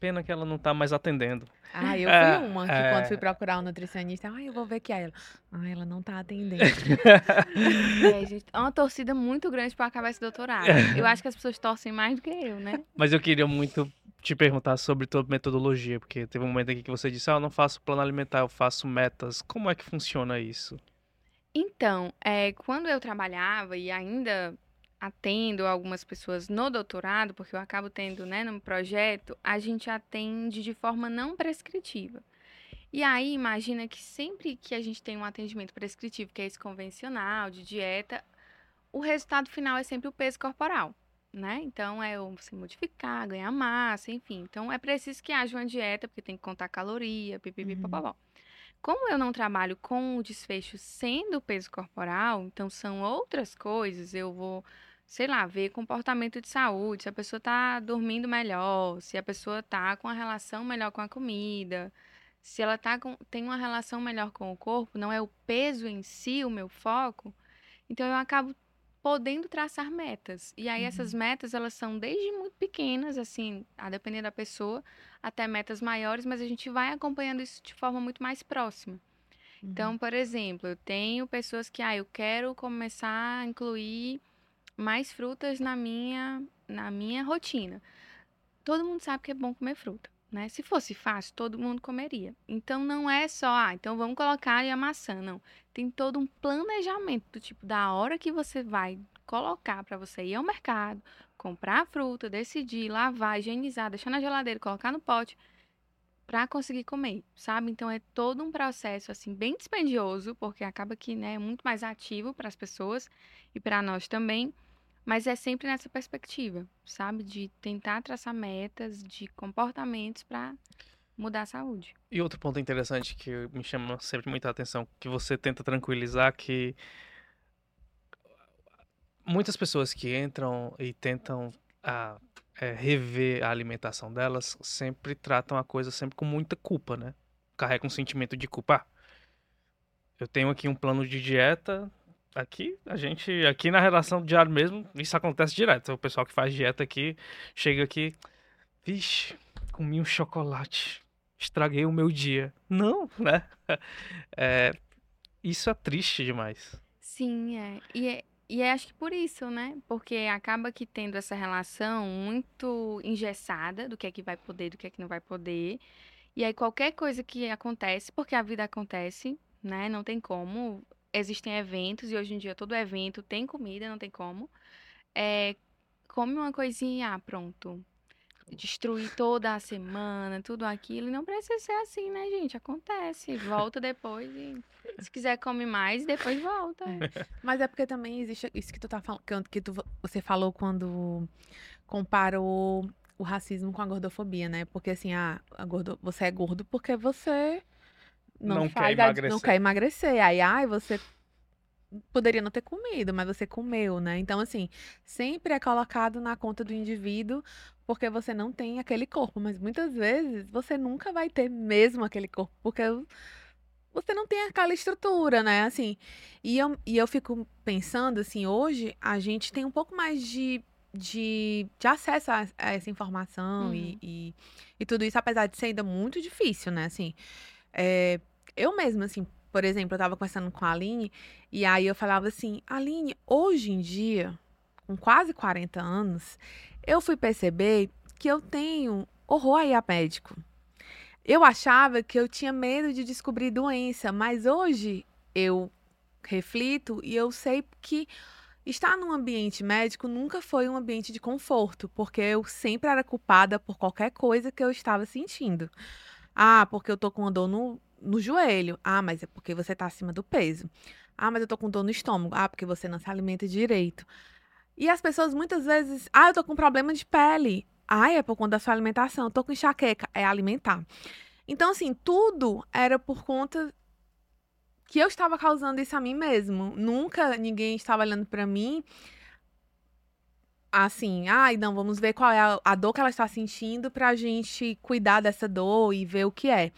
pena que ela não tá mais atendendo. Ah, eu É, fui uma que é. quando fui procurar um nutricionista, ah, eu vou ver que é ela. Ah, ela não tá atendendo. É, gente, é uma torcida muito grande pra acabar esse doutorado. Eu acho que as pessoas torcem mais do que eu, né? Mas eu queria muito te perguntar sobre tua metodologia, porque teve um momento aqui que você disse: ah, eu não faço plano alimentar, eu faço metas. Como é que funciona isso? Então, é, quando eu trabalhava e ainda atendo algumas pessoas no doutorado, porque eu acabo tendo, né, no projeto, a gente atende de forma não prescritiva. E aí, imagina que sempre que a gente tem um atendimento prescritivo, que é esse convencional, de dieta, o resultado final é sempre o peso corporal, né? Então, é você modificar, ganhar massa, enfim. Então, é preciso que haja uma dieta, porque tem que contar caloria, pipipi, Uhum. Como eu não trabalho com o desfecho sendo peso corporal, então são outras coisas, eu vou, sei lá, ver comportamento de saúde, se a pessoa tá dormindo melhor, se a pessoa tá com a relação melhor com a comida, se ela tá com, tem uma relação melhor com o corpo, não é o peso em si o meu foco, então eu acabo podendo traçar metas. E aí essas metas, elas são desde muito pequenas, assim, a depender da pessoa, até metas maiores, mas a gente vai acompanhando isso de forma muito mais próxima. Então, por exemplo, eu tenho pessoas que, ah, eu quero começar a incluir mais frutas na minha, na minha rotina. Todo mundo sabe que é bom comer fruta, né? Se fosse fácil, todo mundo comeria. Então, não é só, ah, então vamos colocar ali a maçã, não. Tem todo um planejamento do tipo da hora que você vai colocar para você ir ao mercado, comprar a fruta, decidir, lavar, higienizar, deixar na geladeira, colocar no pote. para conseguir comer, sabe? Então é todo um processo assim bem dispendioso, porque acaba que né, é muito mais ativo para as pessoas e para nós também, mas é sempre nessa perspectiva, sabe? De tentar traçar metas, de comportamentos para mudar a saúde. E outro ponto interessante que me chama sempre muita atenção, que você tenta tranquilizar que muitas pessoas que entram e tentam ah, é, rever a alimentação delas sempre tratam a coisa sempre com muita culpa, né? Carrega um sentimento de culpa. Ah, eu tenho aqui um plano de dieta. Aqui, a gente, aqui na relação diária mesmo, isso acontece direto. O pessoal que faz dieta aqui chega aqui, vixe, comi um chocolate, estraguei o meu dia. Não, né? É, isso é triste demais. Sim, é. E é, e acho que por isso, né? Porque acaba que tendo essa relação muito engessada do que é que vai poder, do que é que não vai poder. E aí qualquer coisa que acontece, porque a vida acontece, né? Não tem como. Existem eventos e hoje em dia todo evento tem comida, não tem como. É, come uma coisinha, ah, pronto destruir toda a semana, tudo aquilo. E não precisa ser assim, né, gente? Acontece. Volta depois e se quiser come mais, depois volta. É. Mas é porque também existe isso que tu tá falando, que tu, você falou quando comparou o racismo com a gordofobia, né? Porque assim, ah, a gordo, você é gordo porque você não, não faz, quer emagrecer. não quer emagrecer. Aí, ai, você poderia não ter comido, mas você comeu, né? Então, assim, sempre é colocado na conta do indivíduo porque você não tem aquele corpo, mas muitas vezes você nunca vai ter mesmo aquele corpo, porque você não tem aquela estrutura, né? Assim, e eu, e eu fico pensando, assim, hoje a gente tem um pouco mais de, de, de acesso a, a essa informação uhum. e, e, e, tudo isso, apesar de ser ainda muito difícil, né? Assim, é, eu mesma, assim, por exemplo, eu tava conversando com a Aline, e aí eu falava assim, Aline, hoje em dia, com quase 40 anos, eu fui perceber que eu tenho horror aí a médico. Eu achava que eu tinha medo de descobrir doença, mas hoje eu reflito e eu sei que estar num ambiente médico nunca foi um ambiente de conforto, porque eu sempre era culpada por qualquer coisa que eu estava sentindo. Ah, porque eu tô com uma dor no, no joelho. Ah, mas é porque você tá acima do peso. Ah, mas eu tô com dor no estômago. Ah, porque você não se alimenta direito. E as pessoas muitas vezes, ah, eu tô com problema de pele. Ah, é por conta da sua alimentação. Eu tô com enxaqueca. É alimentar. Então, assim, tudo era por conta que eu estava causando isso a mim mesmo. Nunca ninguém estava olhando para mim assim, ai, ah, não, vamos ver qual é a, a dor que ela está sentindo pra gente cuidar dessa dor e ver o que é.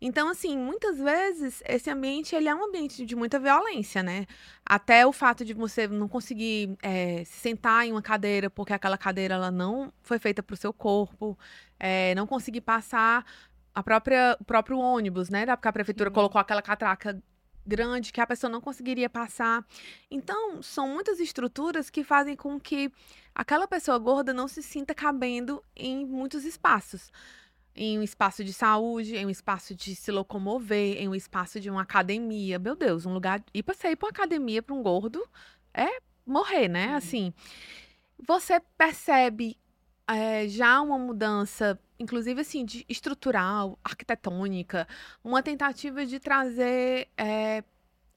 Então, assim, muitas vezes esse ambiente ele é um ambiente de muita violência, né? Até o fato de você não conseguir é, se sentar em uma cadeira porque aquela cadeira ela não foi feita para o seu corpo, é, não conseguir passar a própria, o próprio ônibus, né? Porque a prefeitura Sim. colocou aquela catraca grande que a pessoa não conseguiria passar. Então, são muitas estruturas que fazem com que aquela pessoa gorda não se sinta cabendo em muitos espaços em um espaço de saúde, em um espaço de se locomover, em um espaço de uma academia. Meu Deus, um lugar. Sair para uma academia para um gordo é morrer, né? Uhum. Assim, você percebe é, já uma mudança, inclusive assim, de estrutural, arquitetônica, uma tentativa de trazer é,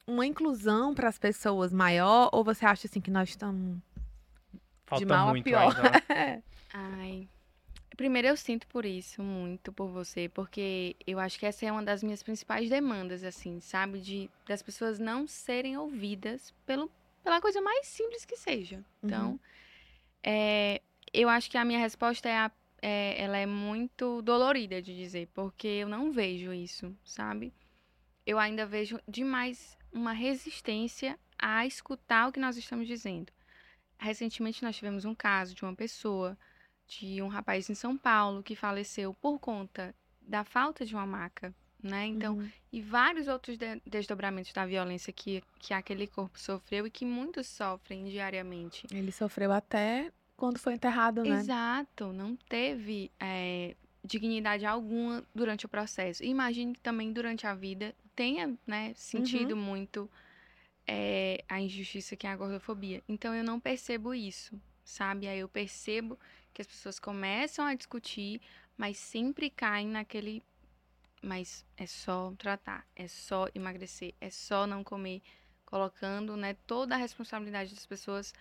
uma inclusão para as pessoas maior, ou você acha assim que nós estamos Falta de mal muito a pior? Ainda. Ai. Primeiro, eu sinto por isso, muito por você, porque eu acho que essa é uma das minhas principais demandas, assim, sabe? De das pessoas não serem ouvidas pelo, pela coisa mais simples que seja. Então, uhum. é, eu acho que a minha resposta é, a, é, ela é muito dolorida de dizer, porque eu não vejo isso, sabe? Eu ainda vejo demais uma resistência a escutar o que nós estamos dizendo. Recentemente nós tivemos um caso de uma pessoa de um rapaz em São Paulo que faleceu por conta da falta de uma maca, né? Então, uhum. e vários outros de desdobramentos da violência que, que aquele corpo sofreu e que muitos sofrem diariamente. Ele sofreu até quando foi enterrado, né? Exato, não teve é, dignidade alguma durante o processo. E imagine que também durante a vida tenha, né, sentido uhum. muito é, a injustiça que é a gordofobia. Então eu não percebo isso, sabe? Aí eu percebo que as pessoas começam a discutir, mas sempre caem naquele mas é só tratar, é só emagrecer, é só não comer, colocando, né, toda a responsabilidade das pessoas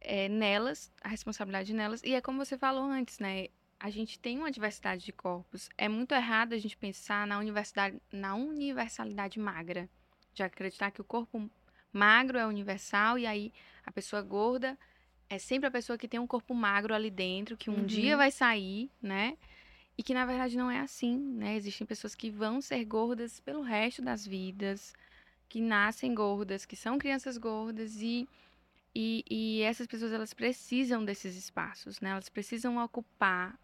é, nelas, a responsabilidade nelas. E é como você falou antes, né? A gente tem uma diversidade de corpos. É muito errado a gente pensar na universidade, na universalidade magra, de acreditar que o corpo magro é universal e aí a pessoa gorda é sempre a pessoa que tem um corpo magro ali dentro, que um uhum. dia vai sair, né? E que na verdade não é assim, né? Existem pessoas que vão ser gordas pelo resto das vidas, que nascem gordas, que são crianças gordas e e, e essas pessoas elas precisam desses espaços, né? Elas precisam ocupar,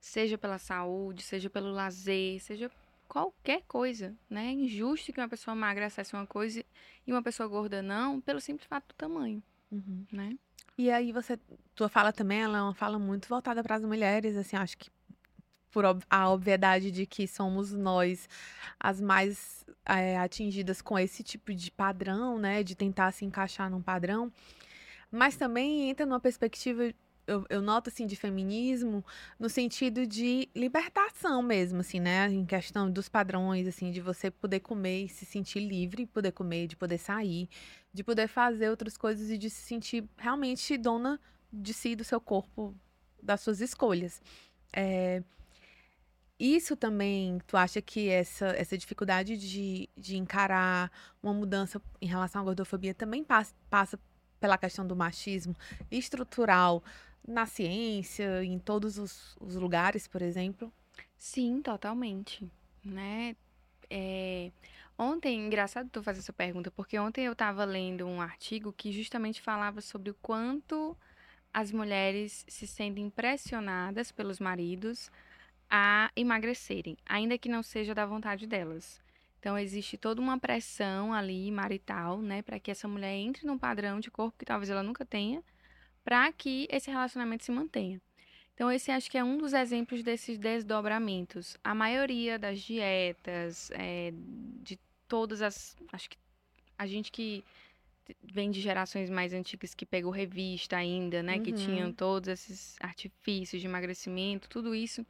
seja pela saúde, seja pelo lazer, seja qualquer coisa, né? É injusto que uma pessoa magra acesse uma coisa e uma pessoa gorda não, pelo simples fato do tamanho, uhum. né? E aí você, tua fala também, ela é uma fala muito voltada para as mulheres, assim, acho que por a obviedade de que somos nós as mais é, atingidas com esse tipo de padrão, né, de tentar se encaixar num padrão. Mas também entra numa perspectiva, eu, eu noto assim, de feminismo, no sentido de libertação mesmo, assim, né? Em questão dos padrões, assim, de você poder comer e se sentir livre, poder comer, de poder sair, de poder fazer outras coisas e de se sentir realmente dona de si, do seu corpo, das suas escolhas. É, isso também, tu acha que essa, essa dificuldade de, de encarar uma mudança em relação à gordofobia também passa, passa pela questão do machismo estrutural na ciência, em todos os, os lugares, por exemplo? Sim, totalmente. Né? É... Ontem, engraçado tu fazer essa pergunta, porque ontem eu estava lendo um artigo que justamente falava sobre o quanto as mulheres se sentem pressionadas pelos maridos a emagrecerem, ainda que não seja da vontade delas. Então existe toda uma pressão ali marital, né, para que essa mulher entre num padrão de corpo que talvez ela nunca tenha, para que esse relacionamento se mantenha. Então esse acho que é um dos exemplos desses desdobramentos. A maioria das dietas, é, de todas as, acho que a gente que vem de gerações mais antigas que pegou revista ainda, né, uhum. que tinham todos esses artifícios de emagrecimento, tudo isso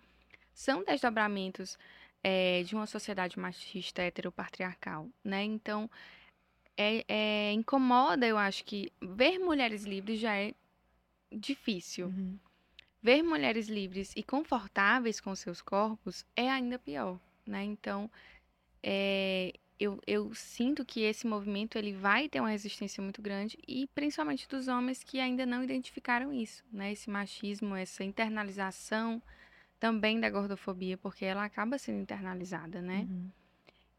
são desdobramentos é, de uma sociedade machista heteropatriarcal, né? Então, é, é, incomoda, eu acho que ver mulheres livres já é difícil. Uhum. Ver mulheres livres e confortáveis com seus corpos é ainda pior, né? Então, é, eu, eu sinto que esse movimento ele vai ter uma resistência muito grande e principalmente dos homens que ainda não identificaram isso, né? Esse machismo, essa internalização também da gordofobia, porque ela acaba sendo internalizada, né? Uhum.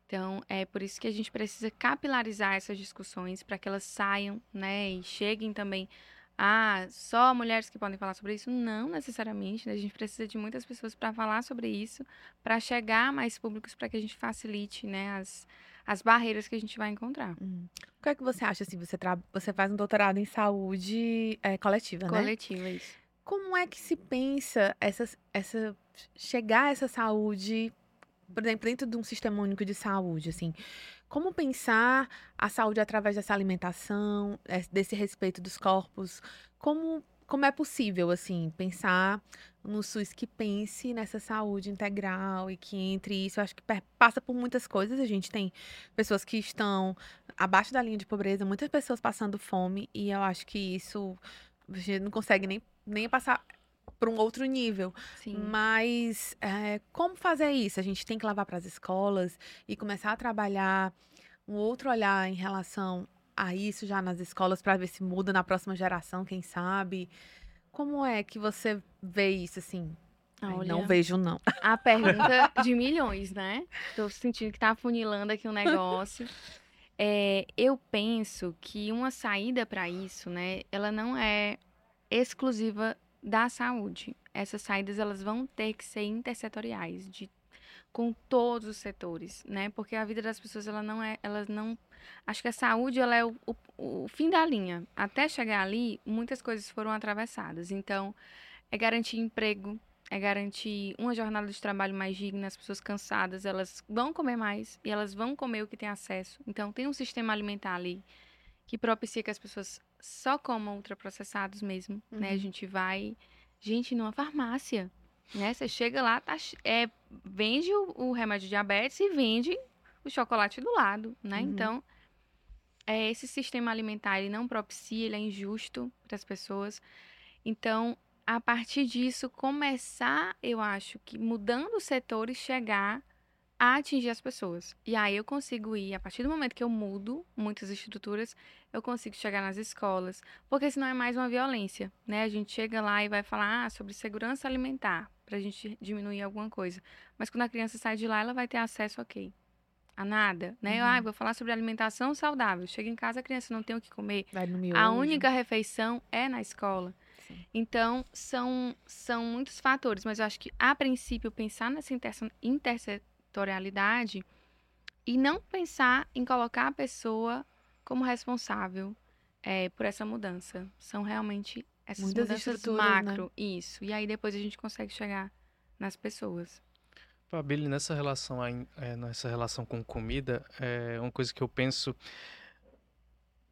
Então, é por isso que a gente precisa capilarizar essas discussões para que elas saiam, né? E cheguem também ah, só mulheres que podem falar sobre isso? Não necessariamente. Né? A gente precisa de muitas pessoas para falar sobre isso, para chegar a mais públicos, para que a gente facilite né, as, as barreiras que a gente vai encontrar. Hum. O que é que você acha? Assim, você, tra... você faz um doutorado em saúde é, coletiva, né? Coletiva, isso. Como é que se pensa essa, essa chegar a essa saúde, por exemplo, dentro de um sistema único de saúde, assim? Como pensar a saúde através dessa alimentação, desse respeito dos corpos? Como, como é possível, assim, pensar no SUS que pense nessa saúde integral e que entre isso, eu acho que passa por muitas coisas. A gente tem pessoas que estão abaixo da linha de pobreza, muitas pessoas passando fome, e eu acho que isso a gente não consegue nem nem passar para um outro nível. Sim. Mas é, como fazer isso? A gente tem que levar para as escolas e começar a trabalhar um outro olhar em relação a isso já nas escolas para ver se muda na próxima geração, quem sabe. Como é que você vê isso assim? Olha, não vejo, não. A pergunta de milhões, né? Tô sentindo que tá afunilando aqui um negócio. É, eu penso que uma saída para isso, né? Ela não é exclusiva da saúde. Essas saídas elas vão ter que ser intersetoriais, de com todos os setores, né? Porque a vida das pessoas ela não é, elas não, acho que a saúde ela é o, o, o fim da linha. Até chegar ali, muitas coisas foram atravessadas. Então, é garantir emprego, é garantir uma jornada de trabalho mais digna, as pessoas cansadas, elas vão comer mais e elas vão comer o que tem acesso. Então, tem um sistema alimentar ali que propicia que as pessoas só comam ultraprocessados mesmo, uhum. né? A uhum. gente vai, gente, numa farmácia, Né? Você chega lá, tá, é, vende o, o remédio de diabetes e vende o chocolate do lado, né? Uhum. Então, é, esse sistema alimentar ele não propicia, ele é injusto para as pessoas. Então, a partir disso, começar, eu acho que mudando os setores, chegar a atingir as pessoas. E aí eu consigo ir, a partir do momento que eu mudo muitas estruturas, eu consigo chegar nas escolas, porque senão é mais uma violência, né? A gente chega lá e vai falar ah, sobre segurança alimentar, para a gente diminuir alguma coisa. Mas quando a criança sai de lá, ela vai ter acesso, ok, a nada, né? Uhum. Ah, vou falar sobre alimentação saudável. Chega em casa, a criança não tem o que comer. A única refeição é na escola. Sim. Então, são, são muitos fatores, mas eu acho que, a princípio, pensar nessa interse- intersetorialidade e não pensar em colocar a pessoa como responsável eh, por essa mudança. São realmente essas Muitas mudanças né? macro. Isso. E aí depois a gente consegue chegar nas pessoas. Fabílio, nessa relação, aí, é, nessa relação com comida, é uma coisa que eu penso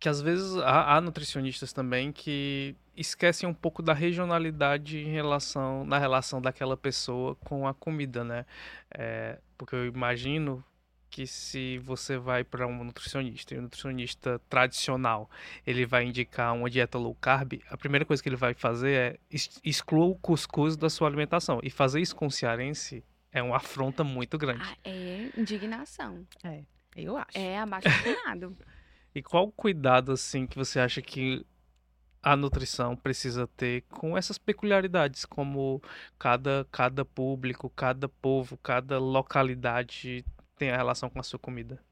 que às vezes há, há nutricionistas também que esquecem um pouco da regionalidade em relação, na relação daquela pessoa com a comida, né? É, porque eu imagino que se você vai para um nutricionista, e um nutricionista tradicional, ele vai indicar uma dieta low carb, a primeira coisa que ele vai fazer é ex- excluir o cuscuz da sua alimentação. E fazer isso com o cearense é uma afronta muito grande. Ah, é indignação. Eu acho. É abaixo. E qual o cuidado assim que você acha que a nutrição precisa ter com essas peculiaridades, como cada cada público, cada povo, cada localidade tem a relação com a sua comida?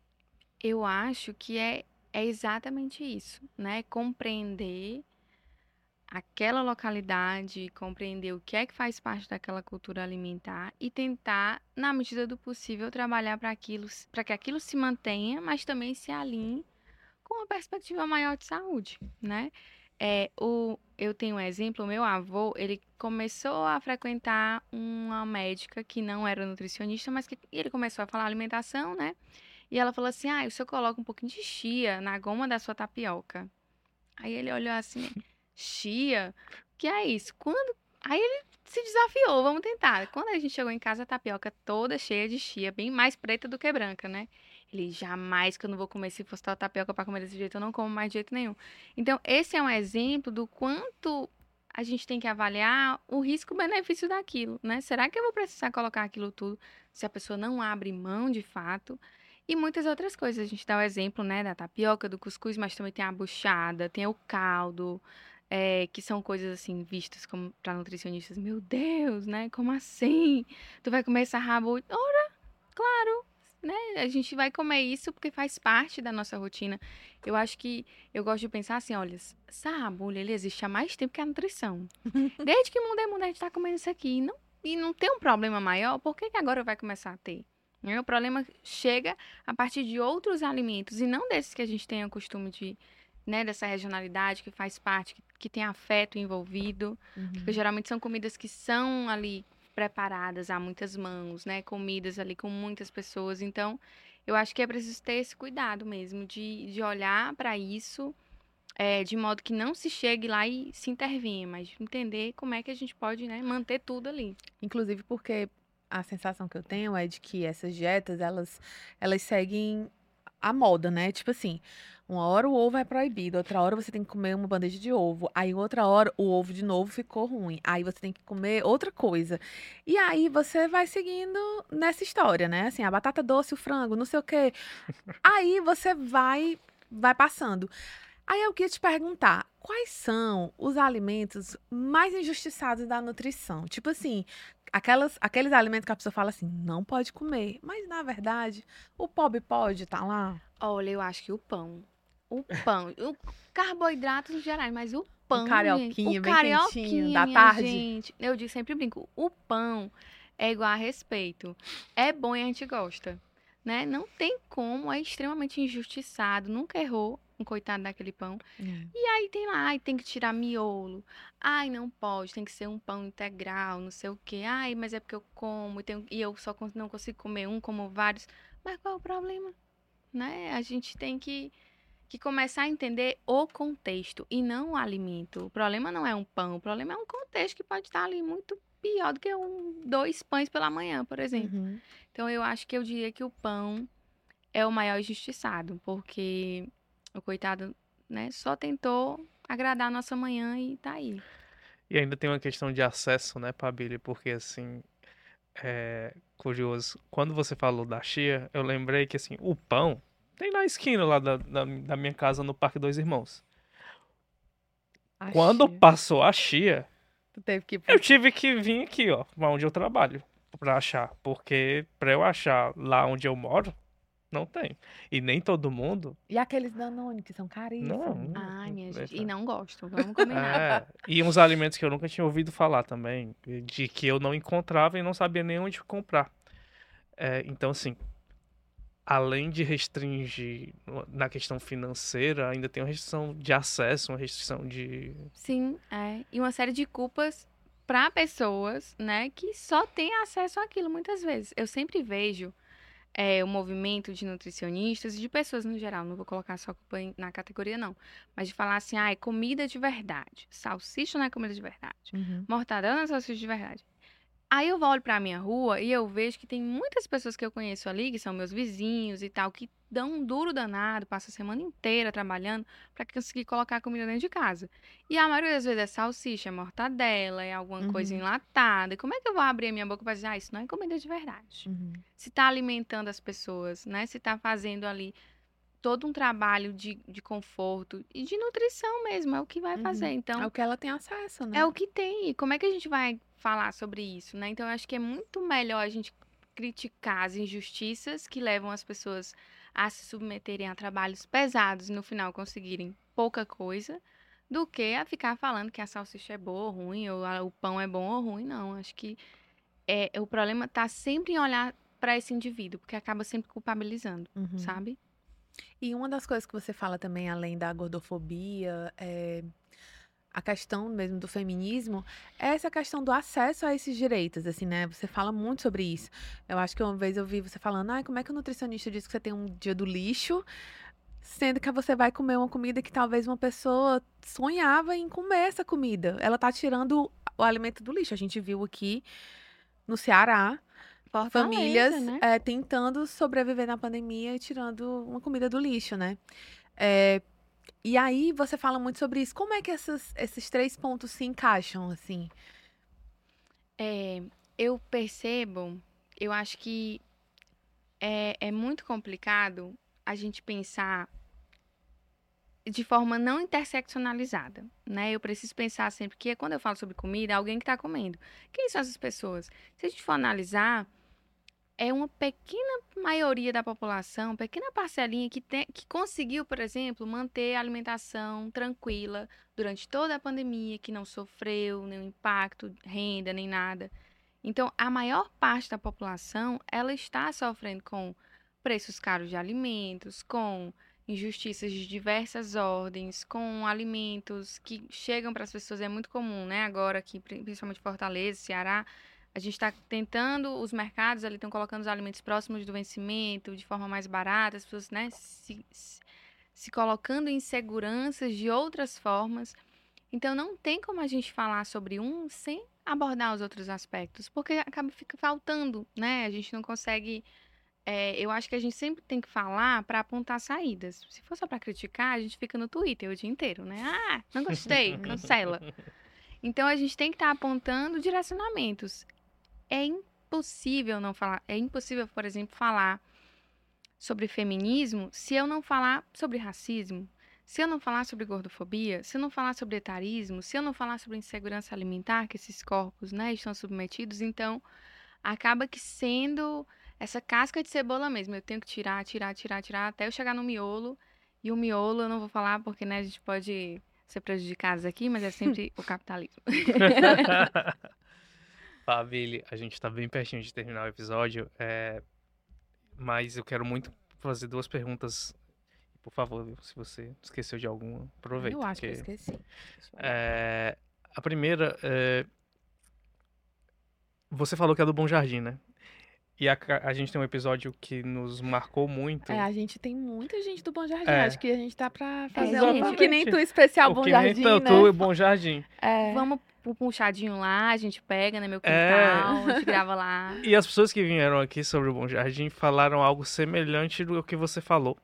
Eu acho que é, é exatamente isso, né? Compreender aquela localidade, compreender o que é que faz parte daquela cultura alimentar e tentar, na medida do possível, trabalhar para aquilo, para que aquilo se mantenha, mas também se alinhe com uma perspectiva maior de saúde, né? É, o, eu tenho um exemplo, o meu avô, ele começou a frequentar uma médica que não era nutricionista, mas que ele começou a falar alimentação, né? E ela falou assim: Ah, o senhor coloca um pouquinho de chia na goma da sua tapioca. Aí ele olhou assim: Chia? Que é isso? Quando. Aí ele se desafiou, vamos tentar. Quando a gente chegou em casa, a tapioca toda cheia de chia, bem mais preta do que branca, né? Ele, jamais que eu não vou comer, se fosse tal tapioca pra comer desse jeito, eu não como mais de jeito nenhum. Então, esse é um exemplo do quanto a gente tem que avaliar o risco-benefício daquilo, né? Será que eu vou precisar colocar aquilo tudo se a pessoa não abre mão de fato? E muitas outras coisas. A gente dá o exemplo, né, da tapioca, do cuscuz, mas também tem a buchada, tem o caldo, é, que são coisas assim vistas como para nutricionistas. Meu Deus, né? Como assim? Tu vai comer essa rabo? Ora, claro, né? A gente vai comer isso porque faz parte da nossa rotina. Eu acho que eu gosto de pensar assim, olha, essa ele existe há mais tempo que a nutrição. Desde que mundo é mundo, a gente tá comendo isso aqui. E não, e não tem um problema maior, por que, que agora vai começar a ter? Né? O problema chega a partir de outros alimentos e não desses que a gente tem o costume de, né, dessa regionalidade que faz parte, que, que tem afeto envolvido. Uhum. Porque geralmente são comidas que são ali preparadas a muitas mãos, né? Comidas ali com muitas pessoas. Então, eu acho que é preciso ter esse cuidado mesmo de, de olhar para isso é, de modo que não se chegue lá e se intervenha, mas entender como é que a gente pode né, manter tudo ali. Inclusive porque a sensação que eu tenho é de que essas dietas, elas, elas seguem a moda, né? Tipo assim, uma hora o ovo é proibido, outra hora você tem que comer uma bandeja de ovo, aí outra hora o ovo de novo ficou ruim, aí você tem que comer outra coisa. E aí você vai seguindo nessa história, né? Assim, a batata doce, o frango, não sei o quê. Aí você vai vai passando. Aí eu queria te perguntar, quais são os alimentos mais injustiçados da nutrição? Tipo assim, aquelas, aqueles alimentos que a pessoa fala assim, não pode comer, mas na verdade o pobre pode, tá lá. Olha, eu acho que o pão. O pão. o carboidratos no geral, mas o pão. gente, carioquinha o bem carioquinha, quentinho, da tarde. Gente, eu digo, sempre brinco. O pão é igual a respeito. É bom e a gente gosta. Né? Não tem como, é extremamente injustiçado. Nunca errou um coitado daquele pão. E aí tem lá, ai, tem que tirar miolo. Ai, não pode, tem que ser um pão integral, não sei o quê. Ai, mas é porque eu como e, tenho- e eu só não consigo comer um, como vários. Mas qual é o problema? Né? A gente tem que, que começar a entender o contexto e não o alimento. O problema não é um pão, o problema é um contexto que pode estar ali muito pior do que um, dois pães pela manhã, por exemplo. Uhum. Então eu acho que eu diria que o pão é o maior injustiçado, porque o coitado, né, só tentou agradar a nossa manhã e tá aí. E ainda tem uma questão de acesso, né, Pabília? Porque, assim, é curioso. Quando você falou da chia, eu lembrei que, assim, o pão tem na esquina lá da, da, da minha casa no Parque Dois Irmãos. A Quando chia. passou a chia, Tu teve que... eu tive que vir aqui, ó, onde eu trabalho, pra achar. Porque pra eu achar lá onde eu moro, não tem. E nem todo mundo. E aqueles Danone, que são caríssimos. Não. Ai, minha gente. E não gosto, vamos combinar. É, e uns alimentos que eu nunca tinha ouvido falar também, de que eu não encontrava e não sabia nem onde comprar. É, então, assim, além de restringir na questão financeira, ainda tem uma restrição de acesso, uma restrição de. Sim, é. E uma série de culpas para pessoas, né, que só têm acesso àquilo muitas vezes. Eu sempre vejo é, o movimento de nutricionistas e de pessoas no geral, não vou colocar só culpa em- na categoria, não, mas de falar assim, ah, é comida de verdade. Salsicha não é comida de verdade. Uhum. Mortadela não é salsicha de verdade. Aí eu olho pra minha rua e eu vejo que tem muitas pessoas que eu conheço ali, que são meus vizinhos e tal, que dão um duro danado, passam a semana inteira trabalhando pra conseguir colocar a comida dentro de casa. E a maioria das vezes é salsicha, é mortadela, é alguma coisa Uhum. enlatada. E como é que eu vou abrir a minha boca pra dizer, ah, isso não é comida de verdade? Uhum. Se tá alimentando as pessoas, né? Se tá fazendo ali todo um trabalho de, de conforto e de nutrição mesmo, é o que vai Uhum. fazer. Então, É o que ela tem acesso, né? é o que tem. E como é que a gente vai falar sobre isso, né? Então, eu acho que é muito melhor a gente criticar as injustiças que levam as pessoas a se submeterem a trabalhos pesados e no final conseguirem pouca coisa, do que a ficar falando que a salsicha é boa ou ruim, ou a- o pão é bom ou ruim. Não, acho que é, o problema tá sempre em olhar para esse indivíduo, porque acaba sempre culpabilizando, Uhum. sabe? E uma das coisas que você fala também, além da gordofobia, é a questão mesmo do feminismo, é essa questão do acesso a esses direitos, assim, né? Você fala muito sobre isso. Eu acho que uma vez eu vi você falando, ah, como é que o nutricionista diz que você tem um dia do lixo, sendo que você vai comer uma comida que talvez uma pessoa sonhava em comer essa comida. Ela tá tirando o alimento do lixo. A gente viu aqui no Ceará, Fortaleza, famílias né? é, tentando sobreviver na pandemia e tirando uma comida do lixo, né? É, e aí você fala muito sobre isso. Como é que essas- esses três pontos se encaixam, assim? É, eu percebo, eu acho que é, é muito complicado a gente pensar de forma não interseccionalizada, né? Eu preciso pensar sempre que quando eu falo sobre comida, é alguém que está comendo. Quem são essas pessoas? Se a gente for analisar, é uma pequena maioria da população, pequena parcelinha que, tem, que conseguiu, por exemplo, manter a alimentação tranquila durante toda a pandemia, que não sofreu nenhum impacto, renda, nem nada. Então, a maior parte da população, ela está sofrendo com preços caros de alimentos, com injustiças de diversas ordens, com alimentos que chegam para as pessoas, é muito comum, né? Agora aqui, pri- principalmente Fortaleza, Ceará, a gente está tentando, os mercados ali estão colocando os alimentos próximos do vencimento, de forma mais barata, as pessoas, né, se, se, colocando em seguranças de outras formas. Então, não tem como a gente falar sobre um sem abordar os outros aspectos, porque acaba fica faltando, né? A gente não consegue. é, eu acho que a gente sempre tem que falar para apontar saídas. Se for só para criticar, a gente fica no Twitter o dia inteiro, né? Ah, não gostei, cancela. Então a gente tem que estar apontando direcionamentos. É impossível não falar, é impossível, por exemplo, falar sobre feminismo se eu não falar sobre racismo, se eu não falar sobre gordofobia, se eu não falar sobre etarismo, se eu não falar sobre insegurança alimentar que esses corpos, né, estão submetidos, então acaba que sendo essa casca de cebola mesmo, eu tenho que tirar, tirar, tirar, tirar até eu chegar no miolo. E o miolo eu não vou falar porque né, a gente pode ser prejudicados aqui, mas é sempre o capitalismo. Fabília, a gente tá bem pertinho de terminar o episódio, é, mas eu quero muito fazer duas perguntas. Por favor, se você esqueceu de alguma, aproveita. eu acho que eu esqueci. Deixa eu olhar. É, a primeira é. Você falou que é do Bom Jardim, né? E a, a, gente tem um episódio que nos marcou muito. É, a gente tem muita gente do Bom Jardim. É. Acho que a gente tá pra fazer é, um que nem tu especial o Bom Jardim, nem né? tu e Bom Jardim. É. Vamos pro puxadinho lá, a gente pega, né, meu quintal, é. a gente grava lá. E as pessoas que vieram aqui sobre o Bom Jardim falaram algo semelhante do que você falou.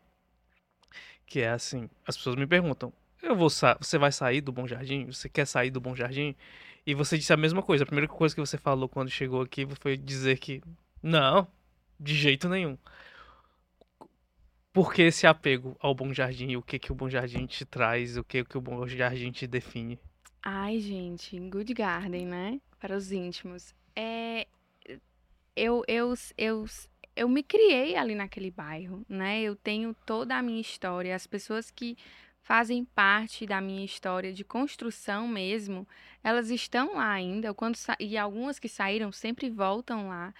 Que é assim, as pessoas me perguntam, eu vou você vai sair do Bom Jardim? Você quer sair do Bom Jardim? E você disse a mesma coisa. A primeira coisa que você falou quando chegou aqui foi dizer que não, de jeito nenhum. Por que esse apego ao Bom Jardim? O que que o Bom Jardim te traz? O que que o Bom Jardim te define? Ai, gente, Good Garden, né? Para os íntimos. É, eu, eu, eu, eu me criei ali naquele bairro, né? Eu tenho toda a minha história. As pessoas que fazem parte da minha história de construção mesmo, elas estão lá ainda. Quando e algumas que saíram sempre voltam lá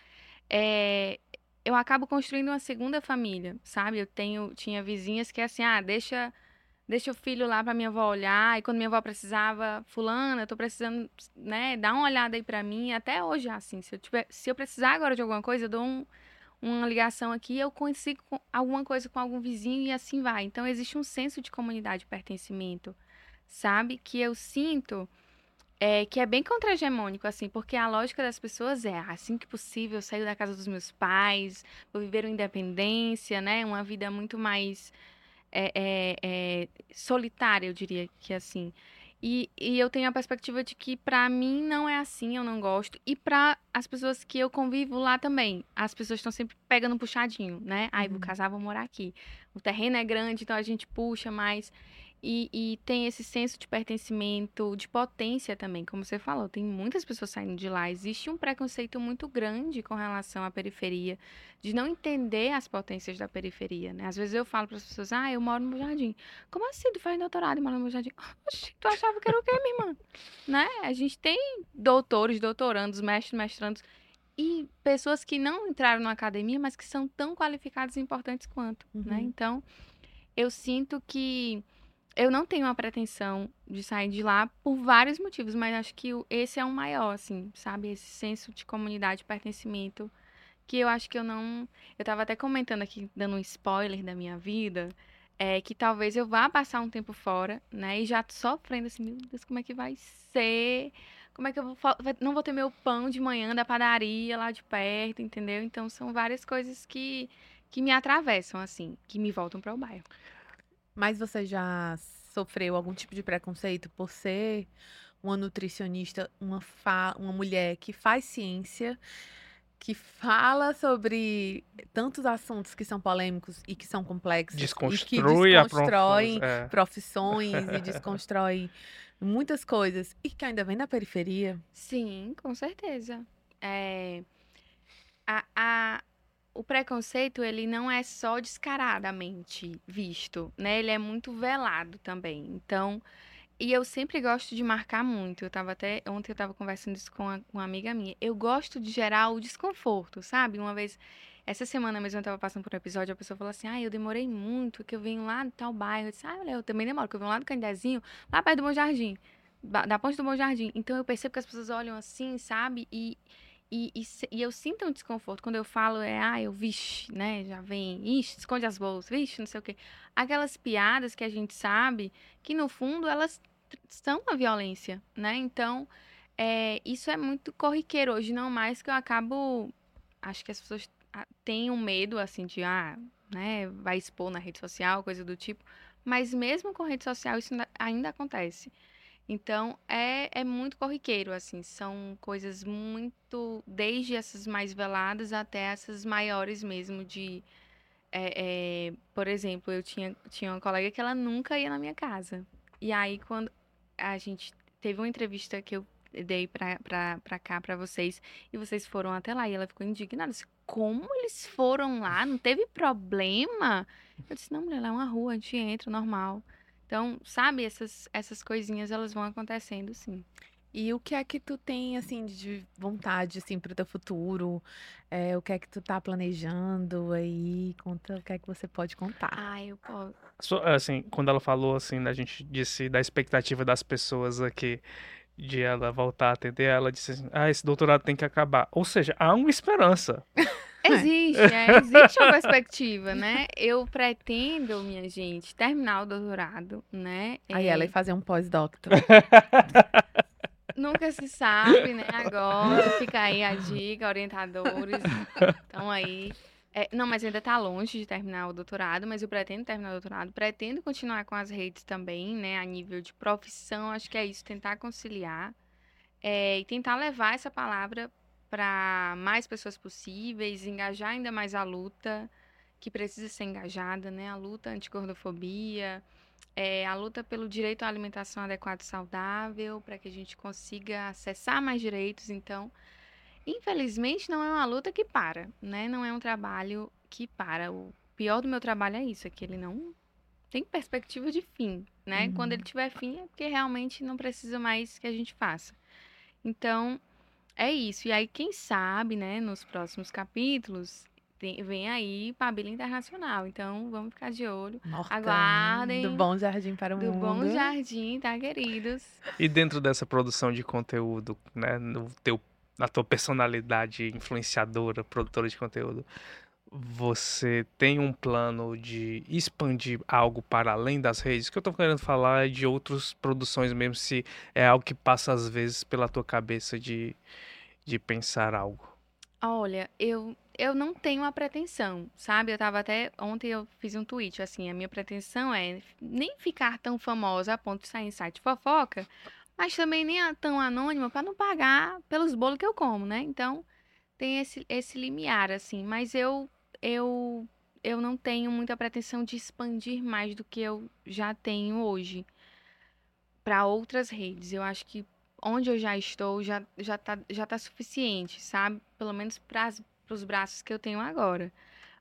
é, eu acabo construindo uma segunda família, sabe? Eu tenho, tinha vizinhas que é assim, ah, deixa, deixa o filho lá para minha avó olhar, e quando minha avó precisava, fulana, eu tô precisando, né, dá uma olhada aí para mim, até hoje é assim, se eu, tiver, se eu precisar agora de alguma coisa, eu dou um, uma ligação aqui, eu consigo alguma coisa com algum vizinho e assim vai. Então existe um senso de comunidade pertencimento, sabe? Que eu sinto é, que é bem contra-hegemônico, assim, porque a lógica das pessoas é assim que possível, eu saio da casa dos meus pais, vou viver uma independência, né? Uma vida muito mais é, é, é, solitária, eu diria que assim. E, e eu tenho a perspectiva de que para mim não é assim, eu não gosto. E para as pessoas que eu convivo lá também, as pessoas estão sempre pegando um puxadinho, né? Aí, uhum. vou casar, vou morar aqui. O terreno é grande, então a gente puxa mais. E, e, tem esse senso de pertencimento, de potência também, como você falou. Tem muitas pessoas saindo de lá. Existe um preconceito muito grande com relação à periferia, de não entender as potências da periferia, né? Às vezes eu falo para as pessoas, ah, eu moro no meu jardim. Como assim? Tu faz doutorado e mora no meu jardim? Oxi, tu achava que era o quê, minha irmã? né? A gente tem doutores, doutorandos, mestres, mestrandos e pessoas que não entraram na academia, mas que são tão qualificadas e importantes quanto, né? uhum. né? Então, eu sinto que eu não tenho a pretensão de sair de lá por vários motivos, mas acho que esse é o maior, assim, sabe? Esse senso de comunidade, pertencimento, que eu acho que eu não. Eu tava até comentando aqui, dando um spoiler da minha vida, é que talvez eu vá passar um tempo fora, né? E já sofrendo assim, meu Deus, como é que vai ser? Como é que eu vou. Não vou ter meu pão de manhã da padaria lá de perto, entendeu? Então são várias coisas que, que me atravessam, assim, que me voltam para o bairro. Mas você já sofreu algum tipo de preconceito por ser uma nutricionista, uma, fa uma mulher que faz ciência, que fala sobre tantos assuntos que são polêmicos e que são complexos. Desconstrui e que desconstroem é. profissões e desconstrói muitas coisas. E que ainda vem da periferia. Sim, com certeza. É, a, a, o preconceito ele não é só descaradamente visto, né? Ele é muito velado também. Então, e eu sempre gosto de marcar muito. Eu tava até ontem eu tava conversando isso com, a, com uma amiga minha. Eu gosto de gerar o desconforto, sabe? Uma vez essa semana mesmo eu tava passando por um episódio, a pessoa falou assim: "Ah, eu demorei muito, que eu venho lá do tal bairro". Eu disse: "Ah, eu também demoro, que eu venho lá do Candezinho, lá perto do Bom Jardim, da ponte do Bom Jardim". Então eu percebo que as pessoas olham assim, sabe? E e, e, e, eu sinto um desconforto quando eu falo, é, ah, eu, vixe, né, já vem, ixi, esconde as bolsas, vixe, não sei o quê. Aquelas piadas que a gente sabe que, no fundo, elas são uma violência, né? Então, é, isso é muito corriqueiro hoje, não mais que eu acabo, acho que as pessoas têm um medo, assim, de, ah, né, vai expor na rede social, coisa do tipo. Mas mesmo com rede social, isso ainda acontece. Então, é, é muito corriqueiro, assim, são coisas muito, desde essas mais veladas até essas maiores mesmo de, é, é, por exemplo, eu tinha, tinha uma colega que ela nunca ia na minha casa. E aí, quando a gente teve uma entrevista que eu dei pra, pra, pra cá, pra vocês, e vocês foram até lá, e ela ficou indignada, disse, como eles foram lá? Não teve problema? Eu disse, não, mulher, lá é uma rua, a gente entra, normal. Então, sabe, essas, essas coisinhas elas vão acontecendo, sim. E o que é que tu tem, assim, de vontade, assim, pro teu futuro? É, o que é que tu tá planejando aí? Conta o que é que você pode contar. Ah, eu posso. Assim, quando ela falou, assim, a gente disse da expectativa das pessoas aqui, de ela voltar a atender, ela disse assim, ah, esse doutorado tem que acabar. Ou seja, há uma esperança. Existe, é, existe uma perspectiva, né? Eu pretendo, minha gente, terminar o doutorado, né? Aí é, ela ia fazer um pós-doctor. Nunca se sabe, né? Agora fica aí a dica, orientadores estão aí. É, não, mas ainda está longe de terminar o doutorado, mas eu pretendo terminar o doutorado, pretendo continuar com as redes também, né? A nível de profissão, acho que é isso, tentar conciliar é, e tentar levar essa palavra para mais pessoas possíveis, engajar ainda mais a luta que precisa ser engajada, né? A luta anti-gordofobia, é, a luta pelo direito à alimentação adequada e saudável, para que a gente consiga acessar mais direitos. Então, infelizmente, não é uma luta que para, né? Não é um trabalho que para. O pior do meu trabalho é isso, é que ele não tem perspectiva de fim, né? Uhum. Quando ele tiver fim, é porque realmente não precisa mais que a gente faça. Então, é isso. E aí, quem sabe, né, nos próximos capítulos, tem, vem aí Pabila Internacional. Então, vamos ficar de olho. Aguardem. Do Bom Jardim para o do Mundo. Do Bom Jardim, tá, queridos? E dentro dessa produção de conteúdo, né, no teu, na tua personalidade influenciadora, produtora de conteúdo, você tem um plano de expandir algo para além das redes? O que eu estou querendo falar é de outras produções mesmo, se é algo que passa às vezes pela tua cabeça de, de pensar algo. Olha, eu, eu não tenho a pretensão, sabe? Eu tava até. Ontem eu fiz um tweet, assim, a minha pretensão é nem ficar tão famosa a ponto de sair em site fofoca, mas também nem tão anônima para não pagar pelos bolos que eu como, né? Então, tem esse, esse limiar, assim. Mas eu eu, eu não tenho muita pretensão de expandir mais do que eu já tenho hoje para outras redes. Eu acho que onde eu já estou já, já, tá, já tá suficiente, sabe? Pelo menos para os braços que eu tenho agora.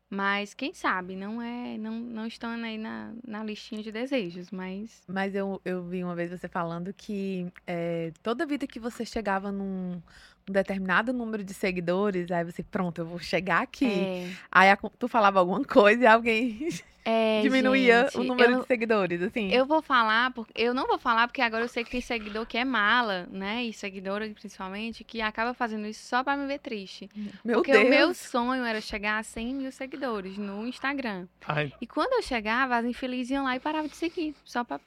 Mas quem sabe, não é, não, não estão aí na, na listinha de desejos, mas. Mas eu, eu vi uma vez você falando que é, toda vida que você chegava num, um determinado número de seguidores, aí você, pronto, eu vou chegar aqui. É. Aí a, tu falava alguma coisa e alguém é, diminuía gente, o número eu, de seguidores, assim. Eu vou falar, porque eu não vou falar porque agora eu sei que tem seguidor que é mala, né? E seguidora principalmente, que acaba fazendo isso só pra me ver triste. Meu porque Deus. o meu sonho era chegar a 100 mil seguidores no Instagram. Ai. E quando eu chegava, as infelizes iam lá e paravam de seguir, só pra,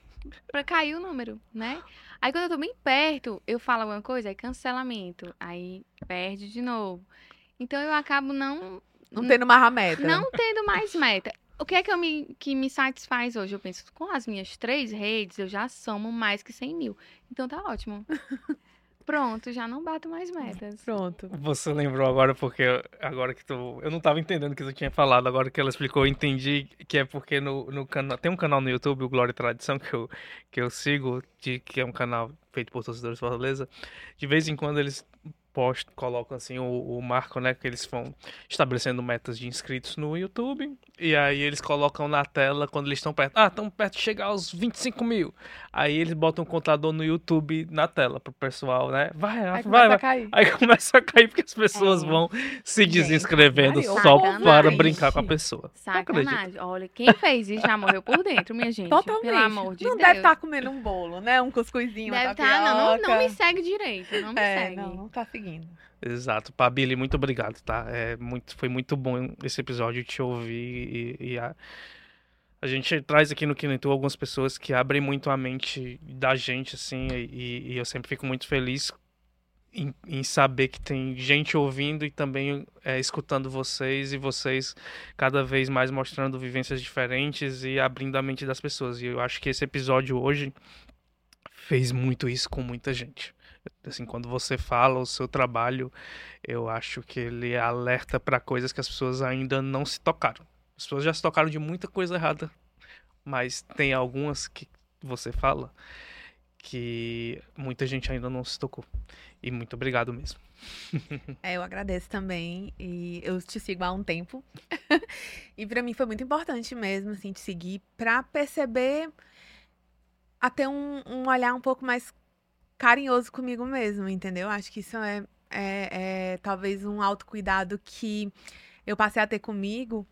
pra cair o número, né? Aí quando eu tô bem perto, eu falo alguma coisa, aí cancelamento. Aí perde de novo. Então eu acabo não. Não tendo mais a meta. Não tendo mais meta. O que é que, eu me, que me satisfaz hoje? Eu penso, com as minhas três redes, eu já somo mais que 100 mil. Então tá ótimo. Pronto, já não bato mais metas. Pronto. Você lembrou agora porque agora que tu, eu não estava entendendo o que tu tinha falado, agora que ela explicou, eu entendi que é porque no, no canal, tem um canal no YouTube, o Glória e Tradição que eu que eu sigo, de, que é um canal feito por torcedores de Fortaleza. De vez em quando eles post, colocam assim o, o, marco, né? Que eles vão estabelecendo metas de inscritos no YouTube. E aí eles colocam na tela quando eles estão perto. Ah, estão perto de chegar aos 25 mil. Aí eles botam um contador no YouTube na tela pro pessoal, né? Vai, aí vai, vai. Cair. Aí começa a cair porque as pessoas é. vão se desinscrevendo Gente, só para brincar com a pessoa. Sacanagem. Olha, quem fez isso já morreu por dentro, minha gente. Totalmente. Pelo amor de não Deus. Não deve estar tá comendo um bolo, né? Um cuscuzinho, deve estar, tá, não, não, não me segue direito. Não me é, segue. Não, não tá seguindo seguindo. Exato. Pabili, muito obrigado, tá? É muito, foi muito bom esse episódio te ouvir e, e a, a gente traz aqui no Kinetu algumas pessoas que abrem muito a mente da gente, assim, e, e eu sempre fico muito feliz em, em, saber que tem gente ouvindo e também é, escutando vocês e vocês cada vez mais mostrando vivências diferentes e abrindo a mente das pessoas. E eu acho que esse episódio hoje fez muito isso com muita gente. Assim, quando você fala o seu trabalho, eu acho que ele alerta para coisas que as pessoas ainda não se tocaram. As pessoas já se tocaram de muita coisa errada, mas tem algumas que você fala que muita gente ainda não se tocou. E muito obrigado mesmo. É, eu agradeço também e eu te sigo há um tempo. e para mim foi muito importante mesmo assim te seguir para perceber até um, um olhar um pouco mais carinhoso comigo mesmo, entendeu? Acho que isso é, é, é talvez um autocuidado que eu passei a ter comigo,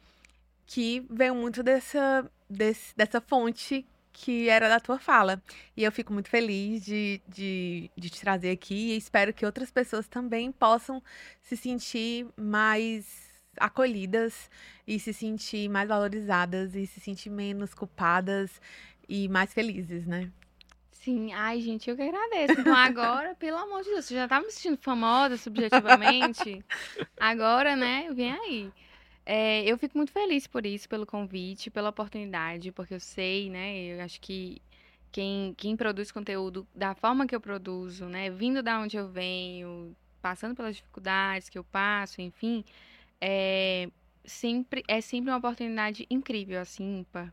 que veio muito dessa, desse, dessa fonte que era da tua fala. E eu fico muito feliz de, de, de te trazer aqui e espero que outras pessoas também possam se sentir mais acolhidas e se sentir mais valorizadas e se sentir menos culpadas e mais felizes, né? Sim, ai, gente, eu que agradeço. Então, agora, pelo amor de Deus, você já estava me sentindo famosa subjetivamente. agora, né, vem aí. É, eu fico muito feliz por isso, pelo convite, pela oportunidade, porque eu sei, né, eu acho que quem, quem produz conteúdo da forma que eu produzo, né, vindo da onde eu venho, passando pelas dificuldades que eu passo, enfim, é sempre, é sempre uma oportunidade incrível, assim, ímpar.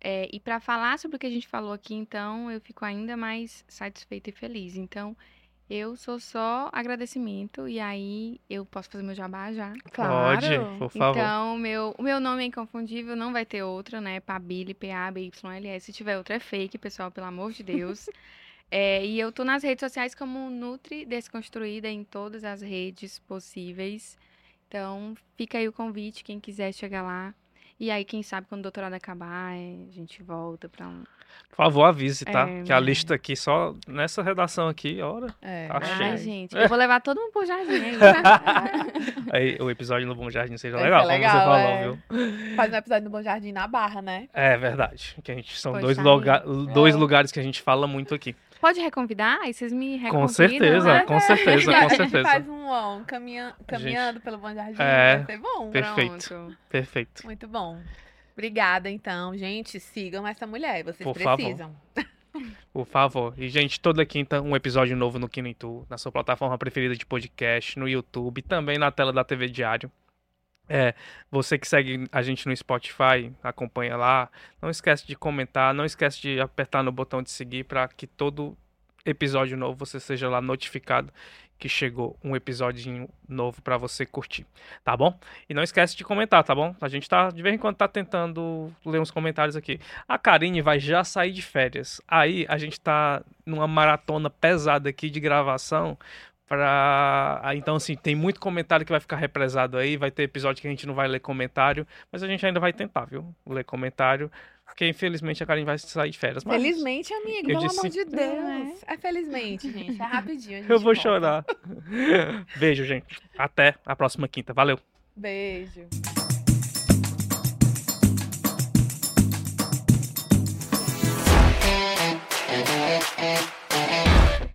É, e para falar sobre o que a gente falou aqui, então, eu fico ainda mais satisfeita e feliz. Então, eu sou só agradecimento e aí eu posso fazer meu jabá já. Claro. Pode, por favor. Então, meu, o meu nome é inconfundível, não vai ter outro, né? Pabili, P-A-B-Y-L-S. Se tiver outra é fake, pessoal, pelo amor de Deus. é, e eu tô nas redes sociais como Nutri Desconstruída em todas as redes possíveis. Então, fica aí o convite, quem quiser chegar lá. E aí, quem sabe, quando o doutorado acabar, é, a gente volta para um. Por favor, avise, tá? É, que a lista aqui, só nessa redação aqui, ora. É. Tá Ai, gente, eu vou levar todo mundo pro jardim aí. aí o episódio no Bom Jardim seja legal, é legal, como você falou, é. viu? Faz um episódio no Bom Jardim na Barra, né? É verdade. Que a gente, são dois, lugar, dois é. lugares que a gente fala muito aqui. Pode reconvidar? Aí vocês me reconvidam, Com certeza, né? com certeza, com certeza. A gente faz um, um caminha, caminhando gente... pelo Bom Jardim, é, vai ser bom. Perfeito, Pronto. perfeito. Muito bom. Obrigada, então. Gente, sigam essa mulher, vocês Por precisam. Favor. Por favor. E, gente, toda quinta um episódio novo no Kinintu, na sua plataforma preferida de podcast, no YouTube, também na tela da TV Diário. É, você que segue a gente no Spotify, acompanha lá. Não esquece de comentar, não esquece de apertar no botão de seguir para que todo episódio novo você seja lá notificado que chegou um episódio novo para você curtir, tá bom? E não esquece de comentar, tá bom? A gente tá de vez em quando tá tentando ler uns comentários aqui. A Karine vai já sair de férias. Aí a gente tá numa maratona pesada aqui de gravação para então assim tem muito comentário que vai ficar represado aí vai ter episódio que a gente não vai ler comentário mas a gente ainda vai tentar viu ler comentário porque infelizmente a Karen vai sair de férias. Mas felizmente, amigo, pelo disse... amor de Deus. É. é felizmente, gente. É rapidinho. Eu vou volta. chorar. Beijo, gente. Até a próxima quinta. Valeu. Beijo.